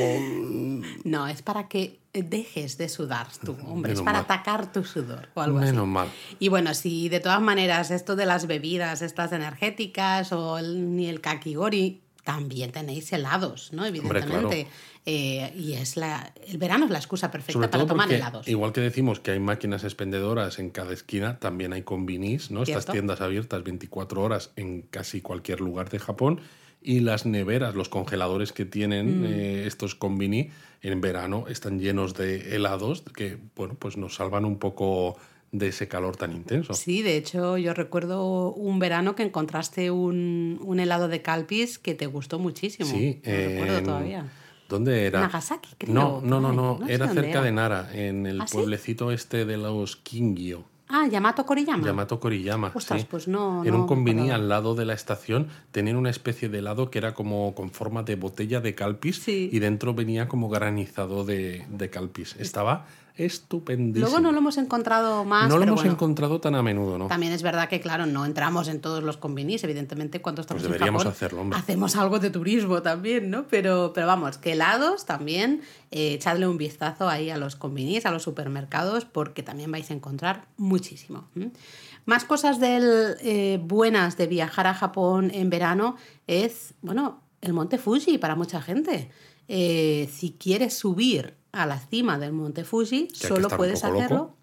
No, es para que dejes de sudar tú, hombre, es para mal. atacar tu sudor o algo así. Menos mal. Y bueno, si de todas maneras esto de las bebidas, estas energéticas o el, ni el kakigori, también tenéis helados, ¿no? Evidentemente. Eh, y es la, el verano es la excusa perfecta Sobre para todo tomar helados. igual que decimos que hay máquinas expendedoras en cada esquina, también hay combinis, ¿no? Estas tiendas abiertas 24 horas en casi cualquier lugar de Japón. Y las neveras, los congeladores que Mm. tienen eh, estos combini en verano están llenos de helados que, bueno, pues nos salvan un poco de ese calor tan intenso. Sí, de hecho yo recuerdo un verano que encontraste un, un helado de Calpis que te gustó muchísimo. Sí, Lo recuerdo en- todavía. ¿Dónde era? Nagasaki, creo, No, no, no, no, No era cerca era. de Nara, en el ¿Ah, sí? pueblecito este de los Kingyo. Ah, Yamato Koriyama. Yamato Koriyama. Ostras, sí. pues no. En no un convini acordaba. al lado de la estación tenían una especie de helado que era como con forma de botella de calpis Sí. y dentro venía como granizado de, de calpis. Estaba estupendísimo. Luego no lo hemos encontrado más. No lo hemos bueno, encontrado tan a menudo, ¿no? También es verdad que, claro, no entramos en todos los convinis, evidentemente, cuando estamos Pues en Japón, hacerlo, hombre. hacemos algo de turismo también, ¿no? Pero, pero vamos, que helados también, eh, echadle un vistazo ahí a los convinis, a los supermercados, porque también vais a encontrar muchísimo. Más cosas del, eh, buenas de viajar a Japón en verano es, bueno, el monte Fuji para mucha gente. Eh, si quieres subir a la cima del monte Fuji, solo puedes loco. hacerlo.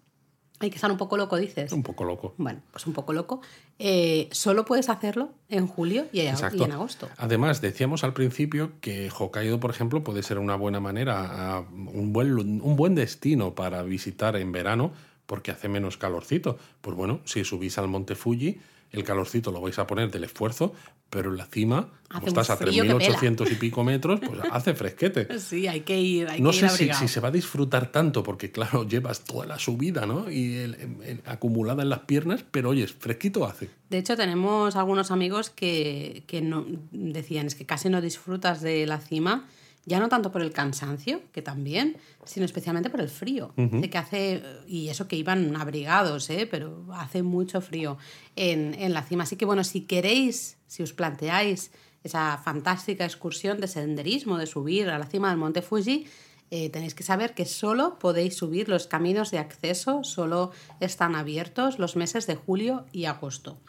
Hay que estar un poco loco, dices. Un poco loco. Bueno, pues un poco loco. Eh, solo puedes hacerlo en julio y, Exacto. en agosto. Además, decíamos al principio que Hokkaido, por ejemplo, puede ser una buena manera, un buen, un buen destino para visitar en verano porque hace menos calorcito. Pues bueno, si subís al monte Fuji, el calorcito lo vais a poner del esfuerzo, pero en la cima, como Hace estás a frío que 3.800 y pico metros, pues hace fresquete. Sí, hay que ir, hay No que ir sé si, si se va a disfrutar tanto, porque claro, llevas toda la subida, ¿no? Y el- el- acumulada en las piernas, pero oye, fresquito hace. De hecho, tenemos algunos amigos que, que no, decían es que casi no disfrutas de la cima, ya no tanto por el cansancio, que también, sino especialmente por el frío. De que hace, y eso que iban abrigados, ¿eh? pero hace mucho frío en, en la cima. Así que bueno, si queréis, si os planteáis esa fantástica excursión de senderismo, de subir a la cima del monte Fuji, eh, tenéis que saber que solo podéis subir los caminos de acceso, solo están abiertos los meses de julio y agosto.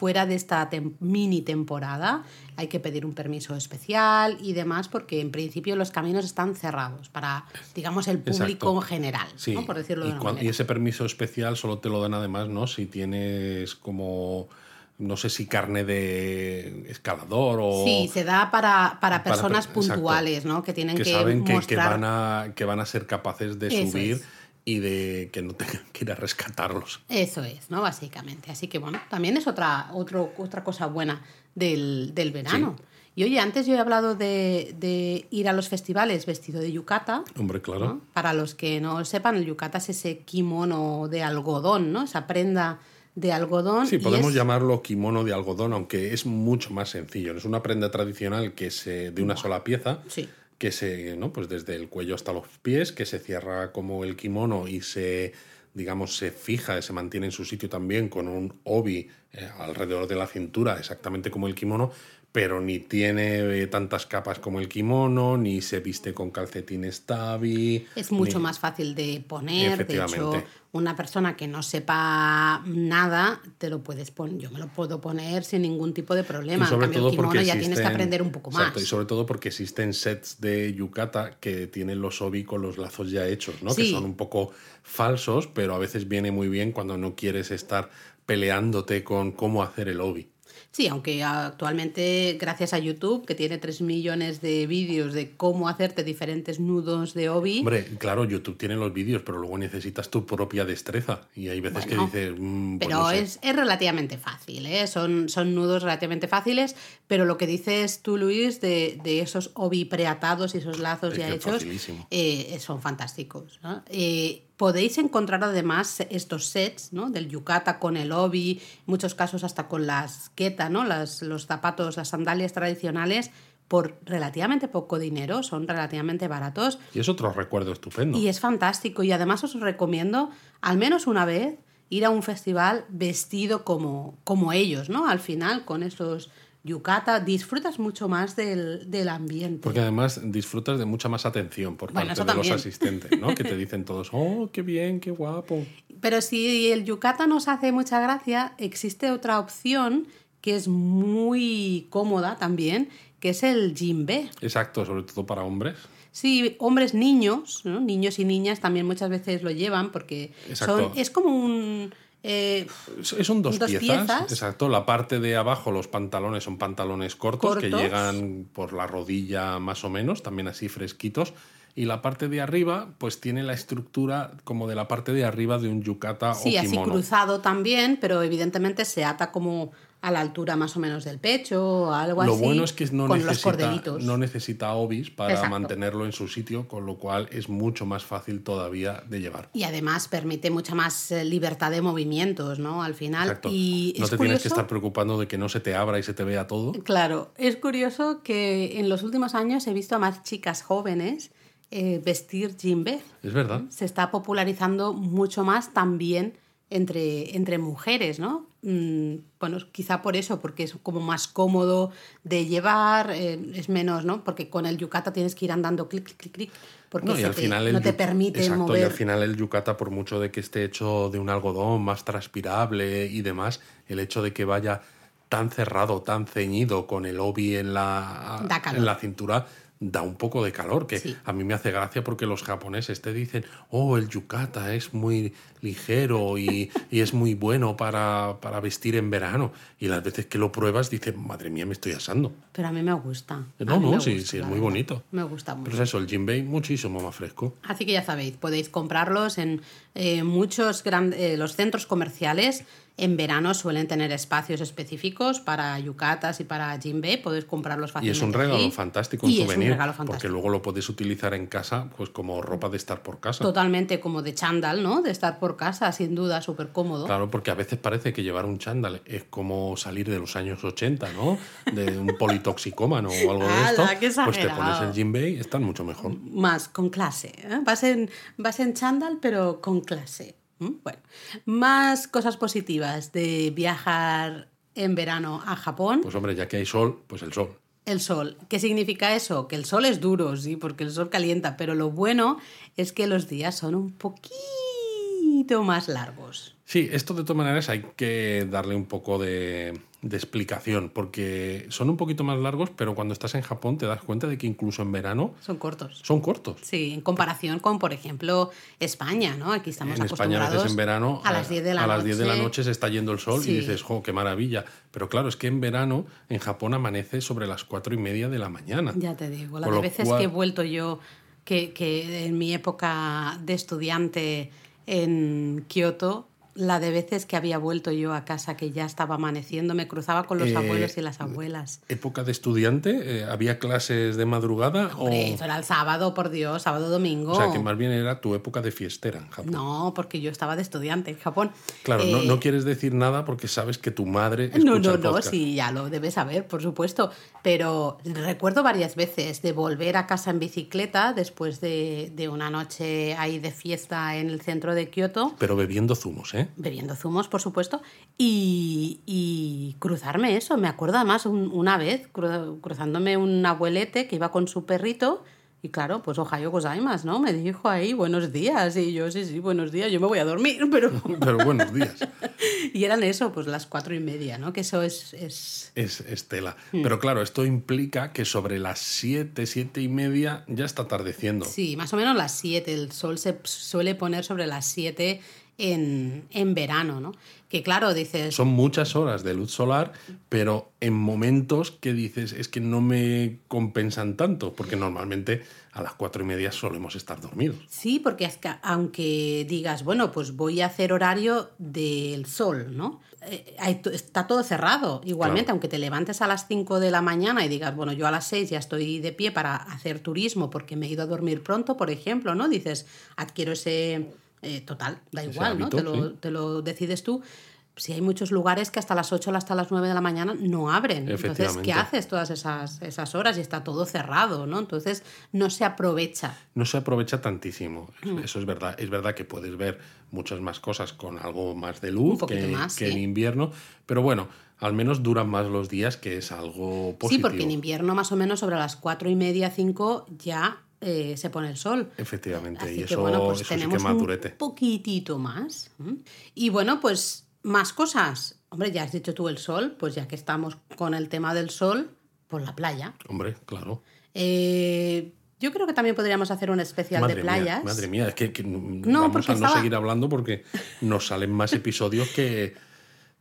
Fuera de esta tem- mini temporada hay que pedir un permiso especial y demás porque en principio los caminos están cerrados para, digamos, el público Exacto. en general, Sí, ¿no? por decirlo de y, una cuan- y manera. ese permiso especial solo te lo dan además, ¿no? Si tienes como, no sé si carne de escalador o... Sí, se da para, para para personas exacto. puntuales, ¿no? Que tienen que que, saben que, van a, que van a ser capaces de Eso subir es. Y de que no tengan que ir a rescatarlos. Eso es, ¿no? Básicamente. Así que bueno, también es otra, otro, otra cosa buena del, del verano. Y oye, antes yo he hablado de, de ir a los festivales vestido de yukata. Hombre, claro. ¿no? Para los que no sepan, el yukata es ese kimono de algodón, ¿no? Esa prenda de algodón. Sí, podemos es- llamarlo kimono de algodón, aunque es mucho más sencillo. Es una prenda tradicional que se de una sola pieza, Sí. Que se, ¿no? Pues desde el cuello hasta los pies, que se cierra como el kimono y se, digamos, se fija, se mantiene en su sitio también con un obi eh, alrededor de la cintura, exactamente como el kimono, pero ni tiene eh, tantas capas como el kimono, ni se viste con calcetines tabi. Es mucho ni- más fácil de poner. De hecho, una persona que no sepa nada, te lo puedes poner. Yo me lo puedo poner sin ningún tipo de problema. Y sobre en cambio, todo el kimono porque ya tienes que aprender un poco más. Exacto, y sobre todo porque existen sets de yukata que tienen los obi con los lazos ya hechos, ¿no? Que son un poco falsos, pero a veces viene muy bien cuando no quieres estar peleándote con cómo hacer el obi. Sí, aunque actualmente, gracias a YouTube, que tiene 3 millones de vídeos de cómo hacerte diferentes nudos de obi, Hombre, claro, YouTube tiene los vídeos, pero luego necesitas tu propia destreza. Y hay veces Bueno, que dices, mm, pues pero no sé. es, es relativamente fácil, ¿eh? son, son nudos relativamente fáciles, pero lo que dices tú, Luis, de, de esos obi preatados y esos lazos Es ya hechos, eh, son fantásticos. ¿no? Eh, podéis encontrar además estos sets ¿no? del yukata con el obi, en muchos casos hasta con las keta, ¿no? las, los zapatos, las sandalias tradicionales, por relativamente poco dinero, son relativamente baratos. Y es otro recuerdo estupendo. Y es fantástico. Y además os recomiendo, al menos una vez, ir a un festival vestido como, como ellos, ¿no? Al final, con esos yukata, disfrutas mucho más del, del ambiente. Porque además disfrutas de mucha más atención por Bueno, parte de los asistentes, ¿no? que te dicen todos, oh, qué bien, qué guapo. Pero si el yukata nos hace mucha gracia, existe otra opción que es muy cómoda también, que es el jimbe. Exacto, sobre todo para hombres. Sí, hombres niños, ¿no? niños y niñas también muchas veces lo llevan porque son, es como un... eh, Son dos, Dos piezas, piezas. Exacto. La parte de abajo, los pantalones son pantalones cortos, que llegan por la rodilla más o menos, también así fresquitos. y la parte de arriba pues tiene la estructura como de la parte de arriba de un yukata Sí, o así kimono. cruzado también, pero evidentemente se ata como a la altura más o menos del pecho o algo Lo así. bueno es que no con necesita, no necesita obis para Exacto. mantenerlo en su sitio, con lo cual es mucho más fácil todavía de llevar. Y además permite mucha más eh, libertad de movimientos, ¿no? Al final. Exacto. Y no te curioso, tienes que estar preocupando de que no se te abra y se te vea todo. Claro, es curioso que en los últimos años he visto a más chicas jóvenes eh, vestir jimbe. Es verdad. Se está popularizando mucho más también entre, entre mujeres, ¿no? Mm, bueno, quizá por eso, porque es como más cómodo de llevar, eh, es menos, ¿no? Porque con el yukata tienes que ir andando clic, clic, clic, clic, porque No, y al te- final el no te permite Exacto, mover. y al final el yukata, por mucho de que esté hecho de un algodón más transpirable y demás, el hecho de que vaya tan cerrado, tan ceñido con el obi en la, en la cintura, da un poco de calor, que Sí. a mí me hace gracia porque los japoneses te dicen, oh, el yukata es muy ligero y, y es muy bueno para, para vestir en verano. Y las veces que lo pruebas dices, madre mía, me estoy asando. Pero a mí me gusta. No, mí no, sí, gusta, sí, es muy verdad. bonito. Me gusta mucho. Pero es eso, el jinbei muchísimo más fresco. Así que ya sabéis, podéis comprarlos en eh, muchos gran- eh, los centros comerciales. En verano suelen tener espacios específicos para yucatas y para jimbe. Podéis comprarlos Y fácilmente. es un regalo fantástico, un Y es souvenir, un regalo porque luego lo puedes utilizar en casa pues como ropa de estar por casa. Totalmente como de chándal, ¿no? De estar por casa, sin duda, súper cómodo. Claro, porque a veces parece que llevar un chándal es como salir de los años 80, ¿no? De un politoxicómano o algo de esto. ¡Hala, qué Pues te pones el jinbei, están mucho mejor. Más con clase. ¿eh? Vas, en, vas en chándal, pero con clase. ¿Mm? Bueno, más cosas positivas de viajar en verano a Japón. Pues hombre, ya que hay sol, pues el sol. El sol. ¿Qué significa eso? Que el sol es duro, sí, porque el sol calienta, pero lo bueno es que los días son un poquito más largos. Sí, esto de todas maneras hay que darle un poco de, de explicación, porque son un poquito más largos, pero cuando estás en Japón te das cuenta de que incluso en verano Son cortos. son cortos. Sí, en comparación con, por ejemplo, España, ¿no? Aquí estamos en España a acostumbrados veces en verano a las 10 de la a noche. las 10 de la noche se está yendo el sol Sí. y dices, jo, qué maravilla. Pero claro, es que en verano en Japón amanece sobre las cuatro y media de la mañana. Ya te digo, la Con de lo veces cual- que he vuelto yo, que, que en mi época de estudiante en Kioto, la de veces que había vuelto yo a casa que ya estaba amaneciendo, me cruzaba con los Eh, abuelos y las abuelas. Época de estudiante, eh, ¿había clases de madrugada? Hombre, o, eso era el sábado, por Dios, sábado, domingo. o sea, que más bien era tu época de fiestera en Japón. No, porque yo estaba de estudiante en Japón. Claro, no, Eh, no quieres decir nada porque sabes que tu madre escucha No, no, el no, sí, ya lo debes saber, por supuesto. Pero recuerdo varias veces de volver a casa en bicicleta después de, de una noche ahí de fiesta en el centro de Kioto, Pero bebiendo zumos, ¿eh? Bebiendo zumos, por supuesto, y, y cruzarme eso. Me acuerdo además un- una vez cru- cruzándome un abuelete que iba con su perrito. Y claro, pues Ohio gozaimasu, ¿no? Me dijo ahí, buenos días. Y yo, sí, sí, buenos días, yo me voy a dormir, pero... Pero buenos días. y eran eso, pues las cuatro y media, ¿no? Que eso es... es... Es Estela. Hmm. Pero claro, esto implica que sobre las siete, siete y media ya está atardeciendo. Sí, más o menos las 7. El sol se suele poner sobre las 7 en, en verano, ¿no? Que claro, dices, Son muchas horas de luz solar, pero en momentos que dices es que no me compensan tanto, porque normalmente a las cuatro y media solemos estar dormidos. sí, porque es que aunque digas, bueno, pues voy a hacer horario del sol, ¿no? Eh, está todo cerrado. Igualmente, Claro. aunque te levantes a las 5 de la mañana y digas, bueno, yo a las 6 ya estoy de pie para hacer turismo porque me he ido a dormir pronto, por ejemplo, ¿no? Dices, adquiero ese... eh, total, da igual, ¿no? Te lo, sí. te lo decides tú. Si hay muchos lugares que hasta las 8 hasta las 9 de la mañana no abren. Entonces, ¿qué haces todas esas, esas horas? Y está todo cerrado, ¿no? Entonces, no se aprovecha. No se aprovecha tantísimo. Hmm. Eso es verdad. Es verdad que puedes ver muchas más cosas con algo más de luz que, más, que en invierno, pero bueno, al menos duran más los días, que es algo positivo. Sí, porque en invierno más o menos sobre las 4 y media, 5 ya eh, se pone el sol. Efectivamente, Así y que eso, bueno, pues eso sí que tenemos más un poquitito más. Y bueno, pues más cosas. Hombre, ya has dicho tú el sol, pues ya que estamos con el tema del sol, pues la playa. Hombre, claro. Eh, yo creo que también podríamos hacer un especial Madre de mía, playas. madre mía, es que, que No, vamos a no estaba- seguir hablando porque nos salen más episodios que,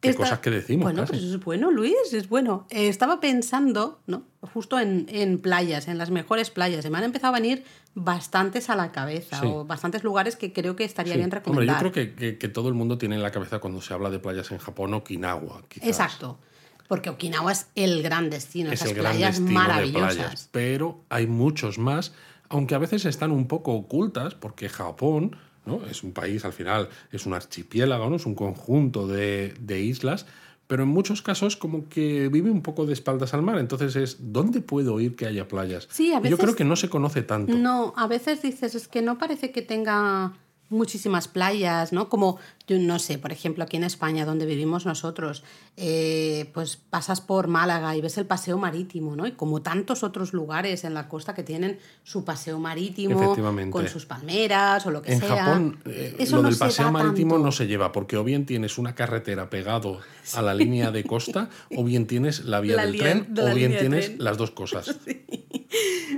Qué Esta- cosas que decimos, Bueno, casi. pues es bueno, Luis, es bueno. Eh, estaba pensando, ¿no? Justo en, en playas, en las mejores playas. Y me han empezado a venir bastantes a la cabeza Sí. o bastantes lugares que creo que estaría Sí. bien Hombre, recomendar. yo creo que, que- que todo el mundo tiene en la cabeza cuando se habla de playas en Japón Okinawa. Quizás. Exacto. Porque Okinawa es el gran destino, Es esas el gran playas destino de maravillosas. playas. Pero hay muchos más, aunque a veces están un poco ocultas, porque Japón ¿no? es un país, al final, es un archipiélago, ¿no? es un conjunto de, de islas. Pero en muchos casos como que vive un poco de espaldas al mar. Entonces es, ¿dónde puedo ir que haya playas? Sí, a Yo veces- creo que no se conoce tanto. No, a veces dices, es que no parece que tenga muchísimas playas, ¿no? Como, yo no sé, por ejemplo, aquí en España, donde vivimos nosotros, eh, pues pasas por Málaga y ves el paseo marítimo, ¿no? Y como tantos otros lugares en la costa que tienen su paseo marítimo, con sus palmeras o lo que En sea. Japón, eh, Eso lo no del se paseo marítimo tanto. no se lleva, porque o bien tienes una carretera pegado a la línea de costa, o bien tienes la vía La del tren, de o bien tienes tren. las dos cosas.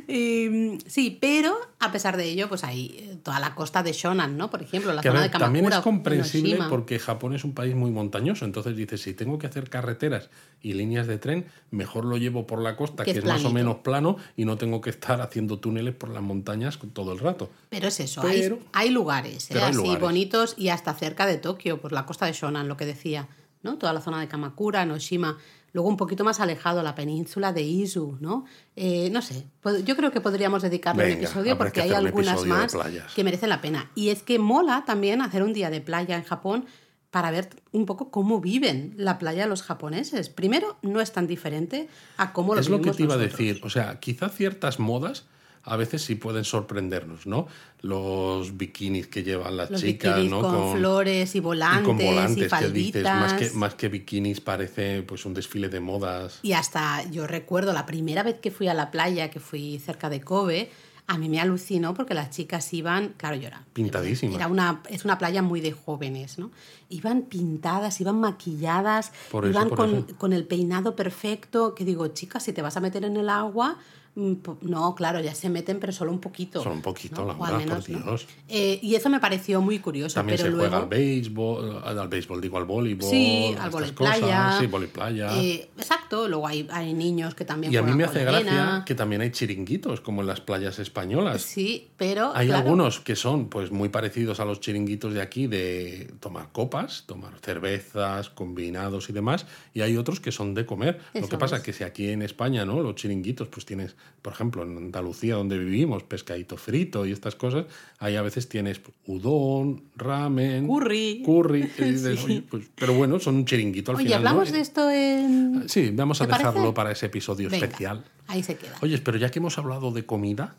Y, sí, pero a pesar de ello, pues hay eh, toda la costa de Shonan, ¿no? Por ejemplo, la Que zona ver, de Kamakura. también es comprensible Porque Japón es un país muy montañoso. Entonces dices, si tengo que hacer carreteras y líneas de tren, mejor lo llevo por la costa, Que que, es es más o menos plano, y no tengo que estar haciendo túneles por las montañas todo el rato. Pero es eso, Pero- hay, hay lugares, ¿eh? hay así lugares. bonitos y hasta cerca de Tokio, pues la costa de Shonan, lo que decía, ¿no? Toda la zona de Kamakura, Noshima, luego un poquito más alejado, la península de Izu, ¿no? Eh, no sé, yo creo que podríamos dedicarle un episodio porque que hay algunas más que merecen la pena. Y es que mola también hacer un día de playa en Japón para ver un poco cómo viven la playa los japoneses. Primero, no es tan diferente a cómo lo es lo que te iba a decir. O sea, quizá ciertas modas a veces sí pueden sorprendernos, ¿no? Los bikinis que llevan las Los chicas, ¿no? con, flores y volantes y con volantes y que dices, más que, más que bikinis parece pues un desfile de modas. Y hasta yo recuerdo la primera vez que fui a la playa, que fui cerca de Kobe, a mí me alucinó porque las chicas iban, claro, yo era Pintadísimas. Era una, es una playa muy de jóvenes, ¿no? Iban pintadas, iban maquilladas, Por eso, iban por con, con el peinado perfecto, que digo, chicas, si te vas a meter en el agua, no, claro, ya se meten, pero solo un poquito. Solo un poquito, ¿no? Al menos, por ¿no? Dios. Eh, y eso me pareció muy curioso, También pero se luego... juega al béisbol, al béisbol, digo al voleibol. Sí, al estas vóley cosas. playa. Sí, vóley playa. Eh, exacto, luego hay, hay niños que también y a mí me hace la gracia arena. que también hay chiringuitos, como en las playas españolas. Sí, pero. Hay claro, algunos que son pues muy parecidos a los chiringuitos de aquí de tomar copas, tomar cervezas, combinados y demás, y hay otros que son de comer. Lo que pasa es. es que si aquí en España, ¿no? Los chiringuitos, pues tienes, por ejemplo, en Andalucía donde vivimos, pescadito frito y estas cosas, ahí a veces tienes udon, ramen, Curry. curry, y dices, Sí. "Oye, pues, pero bueno, son un chiringuito al Oye, final. ¿no? hablamos de esto en. Sí, vamos a dejarlo para ese episodio Venga, especial. Ahí se queda. Oye, pero ya que hemos hablado de comida,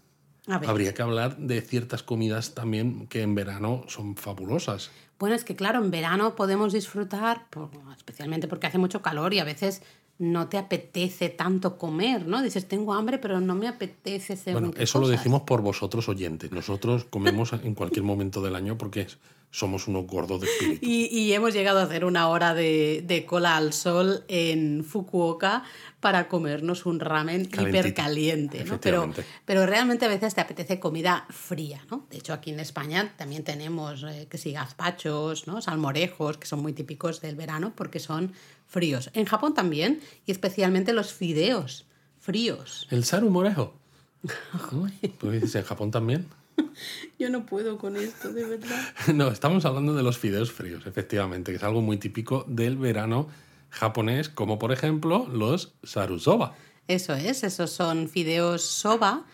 habría que hablar de ciertas comidas también que en verano son fabulosas. Bueno, es que claro, en verano podemos disfrutar, especialmente porque hace mucho calor y a veces no te apetece tanto comer, ¿no? Dices, tengo hambre, pero no me apetece según Bueno, eso lo decimos por vosotros oyentes. Nosotros comemos en cualquier momento del año porque somos unos gordos de espíritu. Y, y hemos llegado a hacer una hora de, de cola al sol en Fukuoka para comernos un ramen hipercaliente, ¿no? Pero, pero realmente a veces te apetece comida fría, ¿no? De hecho, aquí en España también tenemos, eh, que sí, gazpachos, ¿no? Salmorejos, que son muy típicos del verano porque son fríos. En Japón también, y especialmente los fideos fríos. El saru morejo. ¿Tú dices en Japón también? Yo no puedo con esto, de verdad. No, estamos hablando de los fideos fríos, efectivamente, que es algo muy típico del verano japonés, como por ejemplo los sarusoba. Eso es, esos son fideos soba,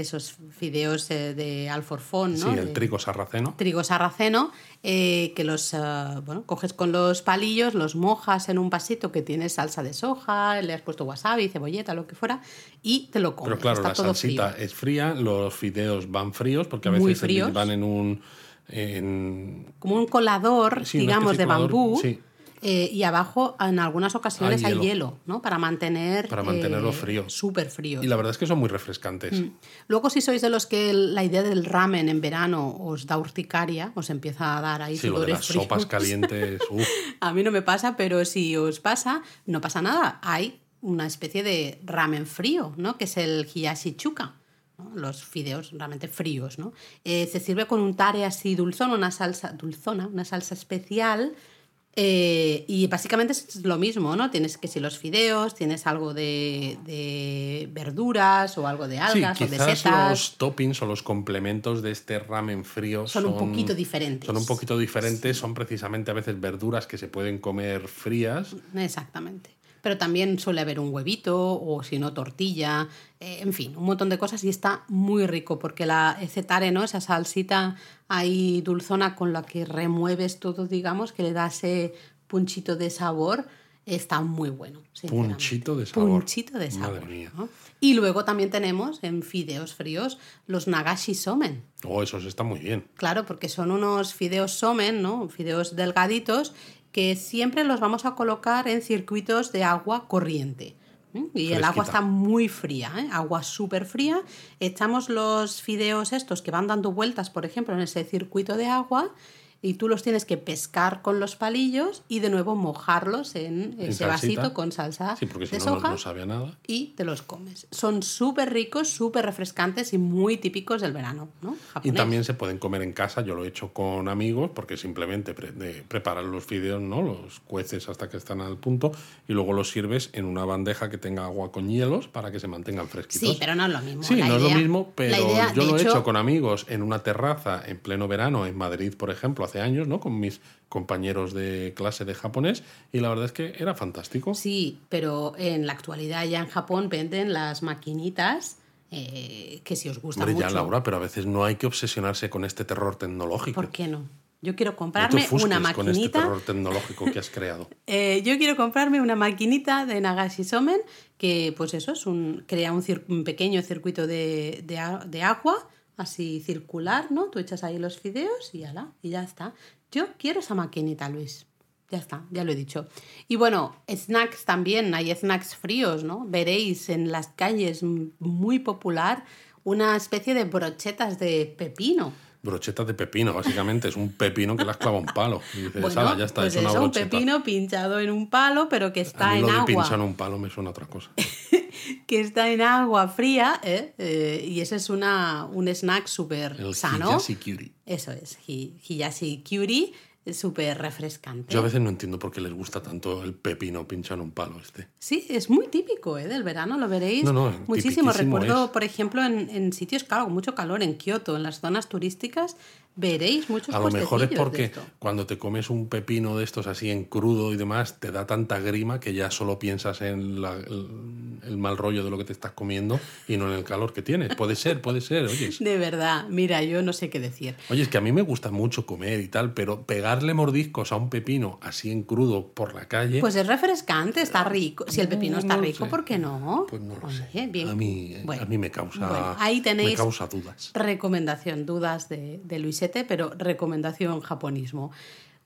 esos fideos eh, de alforfón, ¿no? Sí, el trigo sarraceno. trigo sarraceno, eh, que los ah, bueno, coges con los palillos, los mojas en un vasito que tiene salsa de soja, le has puesto wasabi, cebolleta, lo que fuera, y te lo comes. Pero claro, Está la todo salsita frío. es fría, los fideos van fríos, porque a veces van en un... en- Como un colador, Sí, digamos, de de colador, bambú. sí. Eh, y abajo, en algunas ocasiones, Hay hay hielo. hielo, ¿no? Para mantener. Para mantenerlo eh, frío. Súper frío. Y la verdad es que son muy refrescantes. Luego, si sois de los que la idea del ramen en verano os da urticaria, os empieza a dar ahí Sí, lo de las fríos. sopas calientes. uf. A mí no me pasa, pero si os pasa, no pasa nada. Hay una especie de ramen frío, ¿no? Que es el hiyashi chuka. ¿no? Los fideos realmente fríos, ¿no? Eh, se sirve con un tare así dulzón, una salsa dulzona, una salsa especial Eh, y básicamente es lo mismo, ¿no? Tienes que si los fideos, tienes algo de, de verduras o algo de algas sí, o de setas. los toppings o los complementos de este ramen frío Son un poquito diferentes. Son un poquito diferentes, son precisamente a veces verduras que se pueden comer frías. Exactamente. Pero también suele haber un huevito o si no tortilla, eh, en fin, un montón de cosas y está muy rico porque la cetare, ¿no? Esa salsita ahí dulzona con la que remueves todo, digamos, que le da ese punchito de sabor, está muy bueno. Punchito de sabor. Punchito de sabor. Madre mía. ¿no? Y luego también tenemos en fideos fríos los nagashi somen. Oh, esos están muy bien. Claro, porque son unos fideos somen, ¿no? Fideos delgaditos que siempre los vamos a colocar en circuitos de agua corriente. ¿m? Y el agua está muy fría, ¿eh? agua súper fría. Echamos los fideos estos que van dando vueltas, por ejemplo, en ese circuito de agua y tú los tienes que pescar con los palillos y de nuevo mojarlos en ese salsita. vasito con salsa Sí, porque si de no, no, soja no sabe a nada. y te los comes. Son súper ricos, súper refrescantes y muy típicos del verano, ¿no? Y también se pueden comer en casa, yo lo he hecho con amigos, porque simplemente pre- de- preparas los fideos, ¿no? Los cueces hasta que están al punto y luego los sirves en una bandeja que tenga agua con hielos para que se mantengan fresquitos. Sí, pero no es lo mismo. Sí, La no es lo mismo, pero idea, yo lo he hecho, hecho con amigos en una terraza en pleno verano en Madrid, por ejemplo, hace años, ¿no? Con mis compañeros de clase de japonés y la verdad es que era fantástico. Sí, pero en la actualidad ya en Japón venden las maquinitas eh, que si os gusta Hombre, mucho. ya Laura, pero a veces no hay que obsesionarse con este terror tecnológico. ¿Por qué no? Yo quiero No comprarme ofusques una con este maquinita. terror tecnológico que has creado. Eh, yo quiero comprarme una maquinita de Nagashi Somen que, pues eso, es un, crea un, pequeño circuito de, de agua, así circular, ¿no? Tú echas ahí los fideos y ya, y ya está. Yo quiero esa maquinita, Luis. Ya está, ya lo he dicho. Y bueno, snacks también, hay snacks fríos, ¿no? Veréis en las calles muy popular una especie de brochetas de pepino. Brochetas de pepino, básicamente. Es un pepino que le has clavado un palo. Y dices, Bueno, "Ala, ya está, pues es una eso, un brocheta. pepino pinchado en un palo, pero que A está mí en lo de agua. pinchar en un palo me suena a otra cosa. que está en agua fría ¿eh? Eh, y ese es una, un snack súper sano. Hiyashi Kyuri. Eso es, hi- Hiyashi Kyuri, es súper refrescante. Yo a veces no entiendo por qué les gusta tanto el pepino pinchar un palo este. Sí, es muy típico ¿eh? del verano, lo veréis No, no, muchísimo. Recuerdo, es. por ejemplo, en, en sitios, claro, con mucho calor, en Kioto, en las zonas turísticas, veréis muchos A lo mejor es porque cuando te comes un pepino de estos así en crudo y demás, te da tanta grima que ya solo piensas en la- el, el mal rollo de lo que te estás comiendo y no en el calor que tienes. Puede ser, puede ser, oye. De verdad, mira, yo no sé qué decir. Oye, es que a mí me gusta mucho comer y tal, pero pegarle mordiscos a un pepino así en crudo por la calle, Pues es refrescante, está rico. Si el pepino No, está no rico, sé. ¿por qué no? pues no lo Oye, sé. bien. A mí, Bueno, a mí me causa, bueno, ahí me tenéis causa dudas. recomendación, dudas de, de Pero recomendación japonismo.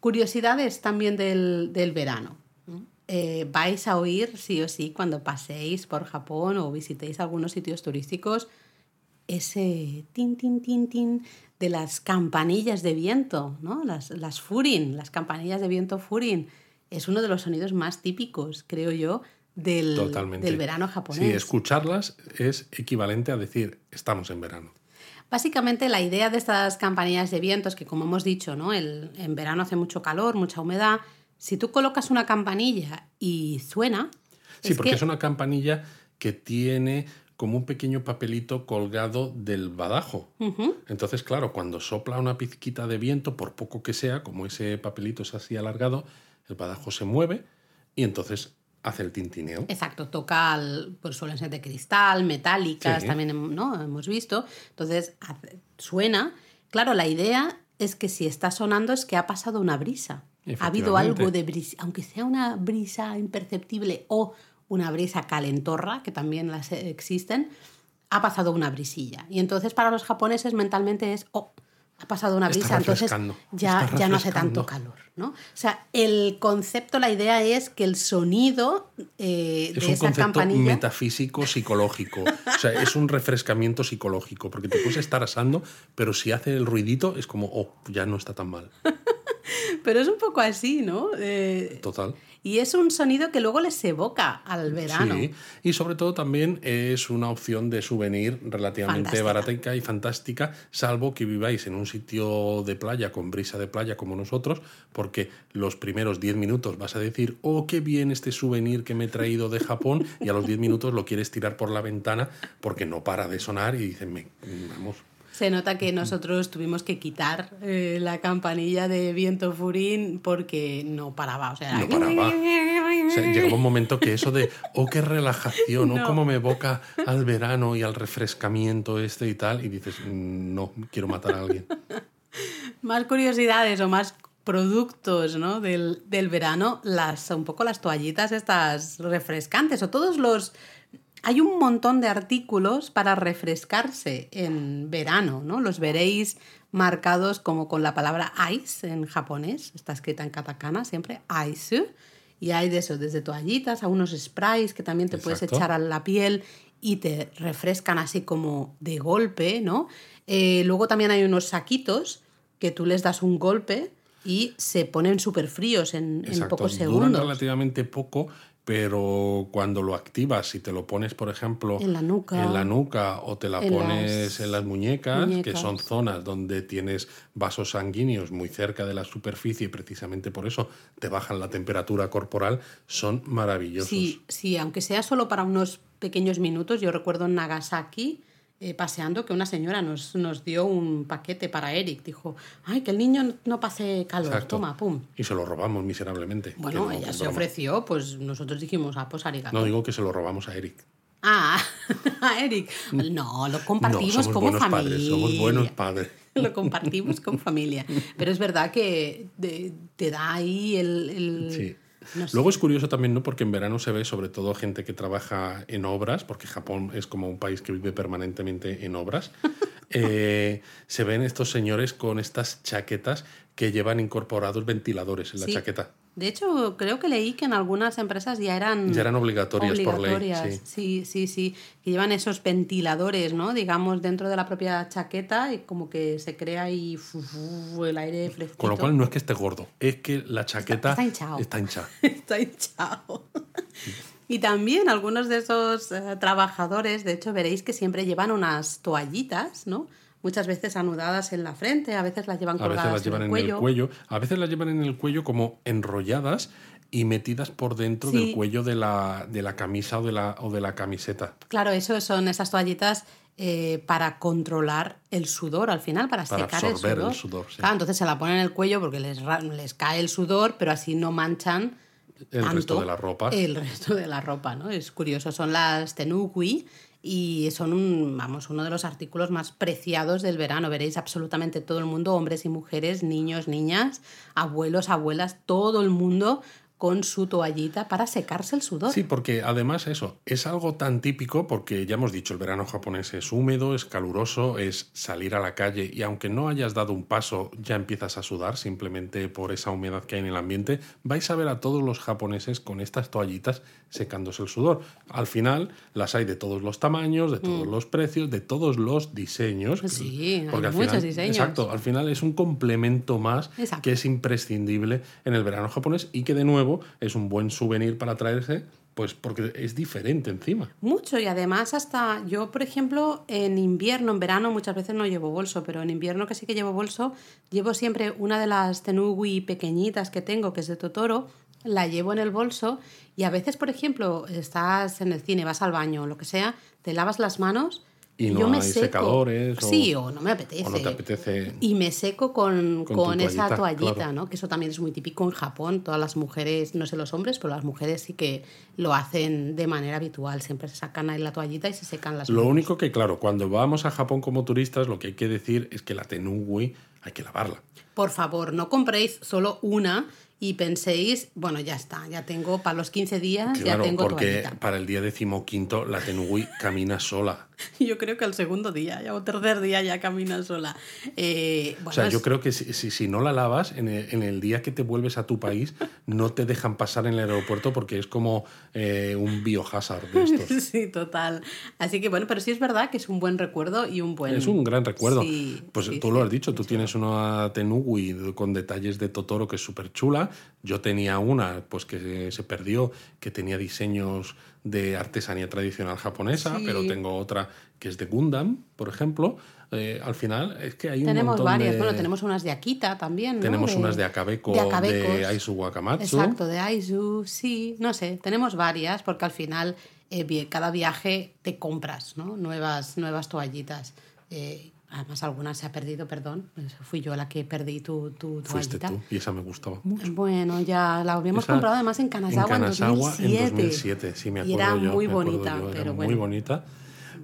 Curiosidades también del, del verano. ¿no? Eh, vais a oír sí o sí cuando paséis por Japón o visitéis algunos sitios turísticos ese tin, tin, tin, tin de las campanillas de viento, ¿no? Las, las furin, las campanillas de viento furin. Es uno de los sonidos más típicos, creo yo, del, Totalmente. del verano japonés. Sí, escucharlas es equivalente a decir estamos en verano. Básicamente la idea de estas campanillas de viento es que, como hemos dicho, ¿no? El, en verano hace mucho calor, mucha humedad. Si tú colocas una campanilla y suena... Sí, porque que- es una campanilla que tiene como un pequeño papelito colgado del badajo. Entonces, claro, cuando sopla una pizquita de viento, por poco que sea, como ese papelito es así alargado, el badajo se mueve y entonces hace el tintineo. Exacto, toca, al- pues suelen ser de cristal, metálicas, Sí. también ¿no? hemos visto. Entonces hace- suena. Claro, la idea es que si está sonando es que ha pasado una brisa. Ha habido algo de brisa, aunque sea una brisa imperceptible o una brisa calentorra, que también las eh, existen, ha pasado una brisilla. Y entonces para los japoneses mentalmente es, oh, ha pasado una brisa, entonces ya, ya no hace tanto calor. ¿no? O sea, el concepto, la idea es que el sonido eh, Es de un esa concepto campanilla... metafísico psicológico. O sea, es un refrescamiento psicológico, porque te puedes estar asando, pero si hace el ruidito es como, oh, ya no está tan mal. Pero es un poco así, ¿no? Eh, Total. Y es un sonido que luego les evoca al verano. Sí, y sobre todo también es una opción de souvenir relativamente Fantástica. barata y fantástica, salvo que viváis en un sitio de playa con brisa de playa como nosotros, porque los primeros 10 minutos vas a decir, oh, qué bien este souvenir que me he traído de Japón, y a los 10 minutos lo quieres tirar por la ventana porque no para de sonar y dicen, "Me- vamos, Se nota que nosotros tuvimos que quitar eh, la campanilla de viento furín porque no paraba. O sea, no paraba. O sea, llegaba un momento que eso de, oh, qué relajación, oh, No. cómo me evoca al verano y al refrescamiento este y tal, y dices, "Mm, no, quiero matar a alguien. más curiosidades o más productos ¿no? del, del verano, las, un poco las toallitas estas refrescantes o todos los... Hay un montón de artículos para refrescarse en verano, ¿no? Los veréis marcados como con la palabra ice en japonés, está escrita en katakana siempre, ice. Y hay de eso, desde toallitas a unos sprays que también te puedes echar a la piel y te refrescan así como de golpe, ¿no? Eh, luego también hay unos saquitos que tú les das un golpe y se ponen súper fríos en, en pocos duran segundos. relativamente poco, pero cuando lo activas y te lo pones, por ejemplo, En la nuca. en la nuca o te la En pones las en las muñecas, que muñecas. son zonas donde tienes vasos sanguíneos muy cerca de la superficie y precisamente por eso te bajan la temperatura corporal, son maravillosos. Sí, sí, aunque sea solo para unos pequeños minutos. Yo recuerdo en Nagasaki eh, paseando que una señora nos, nos dio un paquete para Eric. Dijo, ay, que el niño no pase calor. Exacto. Toma, pum. Y se lo robamos miserablemente. Bueno, no, ella se broma. ofreció, pues nosotros dijimos, ah, pues arigato. No digo que se lo robamos a Eric. Ah, a Eric. No, lo compartimos no, somos como buenos familia. padres, somos buenos padres. Lo compartimos con familia. Pero es verdad que te da ahí el... el- Sí. No sé. Luego es curioso también, ¿no? Porque en verano se ve sobre todo gente que trabaja en obras, porque Japón es como un país que vive permanentemente en obras. Eh, se ven estos señores con estas chaquetas que llevan incorporados ventiladores en la Sí. chaqueta. De hecho, creo que leí que en algunas empresas ya eran... Ya eran obligatorias, por ley. Sí. sí, sí, sí. Que llevan esos ventiladores, ¿no? Digamos, dentro de la propia chaqueta y como que se crea fu- el aire fresquito. Con lo cual no es que esté gordo, es que la chaqueta está hinchado. está hinchada. Está hinchado. Y también algunos de esos eh, trabajadores, de hecho, veréis que siempre llevan unas toallitas, ¿no? Muchas veces anudadas en la frente, a veces las llevan A veces colgadas las llevan en en el el cuello. a veces las llevan en el cuello como enrolladas y metidas por dentro Sí. del cuello de la, de la camisa o de la, o de la camiseta. Claro, eso son esas toallitas eh, para controlar el sudor al final, para, Para secar absorber el el sudor. sudor, sí. Claro, entonces se la ponen en el cuello porque les, les cae el sudor, pero así no manchan El tanto resto de la ropa. El resto de la ropa, ¿no? Es curioso, son las tenugui y son vamos, uno de los artículos más preciados del verano. Veréis absolutamente todo el mundo, hombres y mujeres, niños, niñas, abuelos, abuelas, todo el mundo con su toallita para secarse el sudor. Sí, porque además eso es algo tan típico porque ya hemos dicho, el verano japonés es húmedo, es caluroso, es salir a la calle y aunque no hayas dado un paso ya empiezas a sudar simplemente por esa humedad que hay en el ambiente, vais a ver a todos los japoneses con estas toallitas secándose el sudor. Al final las hay de todos los tamaños, de todos los precios, de todos los diseños. Mm. Sí, hay porque al muchos final- diseños. Exacto, al final es un complemento más Exacto. que es imprescindible en el verano japonés y que de nuevo es un buen souvenir para traerse, pues porque es diferente encima. Mucho y además hasta yo, por ejemplo, en invierno, en verano muchas veces no llevo bolso, pero en invierno que sí que llevo bolso, llevo siempre una de las tenugui pequeñitas que tengo, que es de Totoro, la llevo en el bolso y a veces, por ejemplo, estás en el cine, vas al baño o lo que sea, te lavas las manos Y no yo me hay seco. secadores o- Sí, o no me apetece. O no te apetece. Y me seco con, Con con, tu esa toallita, toallita, claro. ¿no? Que eso también es muy típico en Japón. Todas las mujeres, no sé los hombres, pero las mujeres sí que lo hacen de manera habitual. Siempre se sacan ahí la toallita y se secan las Lo manos. único que, claro, cuando vamos a Japón como turistas, lo que hay que decir es que la tenugui hay que lavarla. Por favor, no compréis solo una y penséis, bueno, ya está, ya tengo para los 15 días, Claro, ya tengo porque toallita. para el día decimoquinto la tenugui camina sola. Yo creo que el segundo día ya, o tercer día ya camina sola. Eh, bueno, O sea, yo creo que si, si, si no la lavas, en el, en el día que te vuelves a tu país, no te dejan pasar en el aeropuerto porque es como eh, un biohazard de estos. Sí, total. Así que bueno, pero sí es verdad que es un buen recuerdo y un buen... Es un gran recuerdo. Sí, pues sí, tú sí, lo has dicho, tú tienes una Tenugui con detalles de Totoro que es súper chula. Yo tenía una pues que se perdió, que tenía diseños de artesanía tradicional japonesa, Sí. pero tengo otra que es de Gundam, por ejemplo. Eh, al final es que hay un Tenemos montón varias. de- Bueno, tenemos unas de Akita también. ¿no? tenemos De- unas de Akabeko, de de. Aizu Wakamatsu. Exacto, de Aizu, sí, no sé, tenemos varias porque al final eh, cada viaje te compras ¿no? nuevas, nuevas toallitas. Eh, además algunas se ha perdido, perdón, pues fui yo la que perdí tu, tu Fuiste toallita. tú y esa me gustaba mucho. Bueno, ya la habíamos Esa- comprado además en Kanazawa en, en Kanazawa 2007. en 2007, sí, me Y acuerdo era yo, muy bonita, yo, era pero muy bueno. bonita.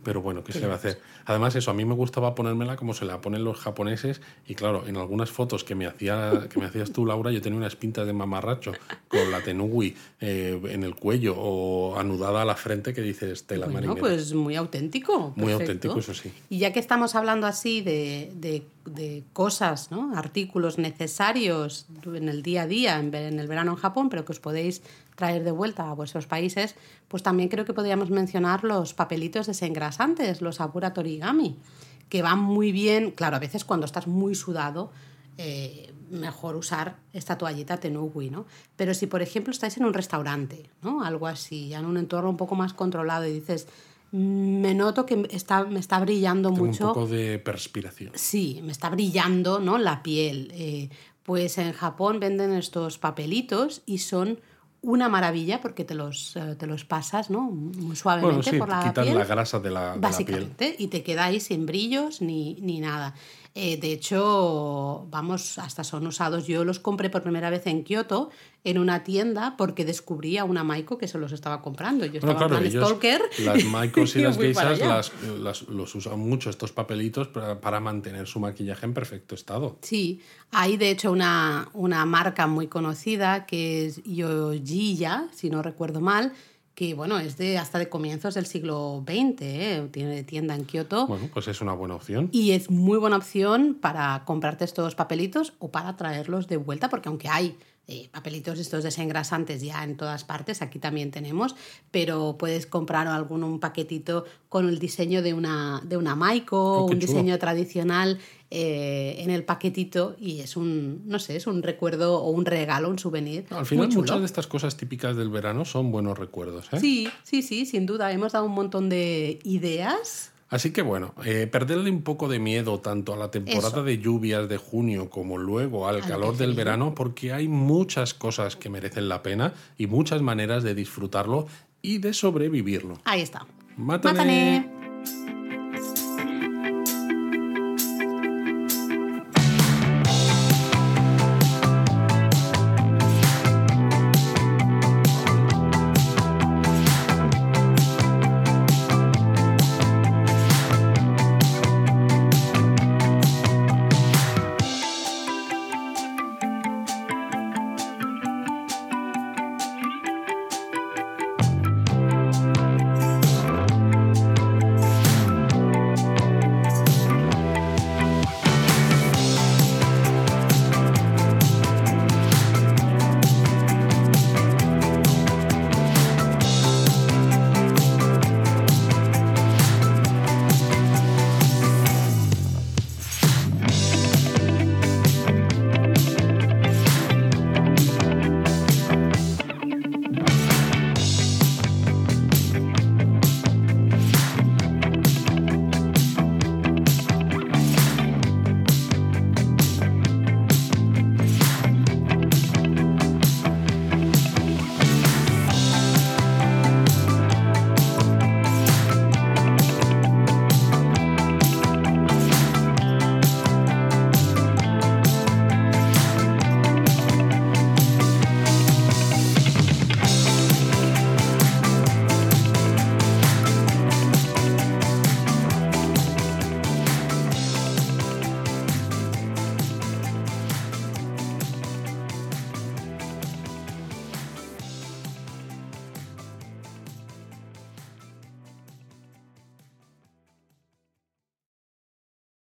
Pero bueno, ¿qué se va a hacer? Además, eso, a mí me gustaba ponérmela como se la ponen los japoneses. Y claro, en algunas fotos que me, hacía, que me hacías tú, Laura, yo tenía unas pintas de mamarracho con la tenugui eh, en el cuello o anudada a la frente que dices tela Bueno, marinera. pues muy auténtico. Muy perfecto. auténtico, eso sí. Y ya que estamos hablando así de, de- de cosas, ¿no? artículos necesarios en el día a día, en el verano en Japón, pero que os podéis traer de vuelta a vuestros países, pues también creo que podríamos mencionar los papelitos desengrasantes, los Abura Torigami, que van muy bien, claro, a veces cuando estás muy sudado, eh, mejor usar esta toallita Tenugui, ¿no? Pero si, por ejemplo, estáis en un restaurante, ¿no? Algo así, ya en un entorno un poco más controlado y dices, "Mm, me noto que está, me está brillando Tengo mucho. un poco de perspiración. Sí, me está brillando ¿no? la piel. Eh, pues en Japón venden estos papelitos y son una maravilla porque te los, eh, te los pasas ¿no? muy suavemente Bueno, sí, por la quitan piel. la grasa de la, de la piel. Básicamente, y te queda ahí sin brillos ni, ni nada. Eh, de hecho, vamos, hasta son usados. Yo los compré por primera vez en Kioto en una tienda porque descubrí a una Maiko que se los estaba comprando. Yo Bueno, estaba claro, en stalker. las maicos y las geisas las- los usan mucho estos papelitos para, para mantener su maquillaje en perfecto estado. Sí, hay de hecho una, una marca muy conocida que es Yojiya, si no recuerdo mal, que bueno, es de hasta de comienzos del siglo XX, ¿eh? tiene tienda en Kioto. Bueno, pues es una buena opción. Y es muy buena opción para comprarte estos papelitos o para traerlos de vuelta, porque aunque hay eh, papelitos estos desengrasantes ya en todas partes, aquí también tenemos, pero puedes comprar algún un paquetito con el diseño de una, de una Maiko, Oh, un chulo. diseño tradicional eh, en el paquetito y es un, no sé, es un recuerdo o un regalo, un souvenir. Al final, muchas de estas cosas típicas del verano son buenos recuerdos. ¿eh? Sí, sí, sí, sin duda. Hemos dado un montón de ideas. Así que bueno, eh, perderle un poco de miedo tanto a la temporada Eso. de lluvias de junio como luego al Al calor del verano, porque hay muchas cosas que merecen la pena y muchas maneras de disfrutarlo y de sobrevivirlo. Ahí está. ¡Mátane! ¡Mátane!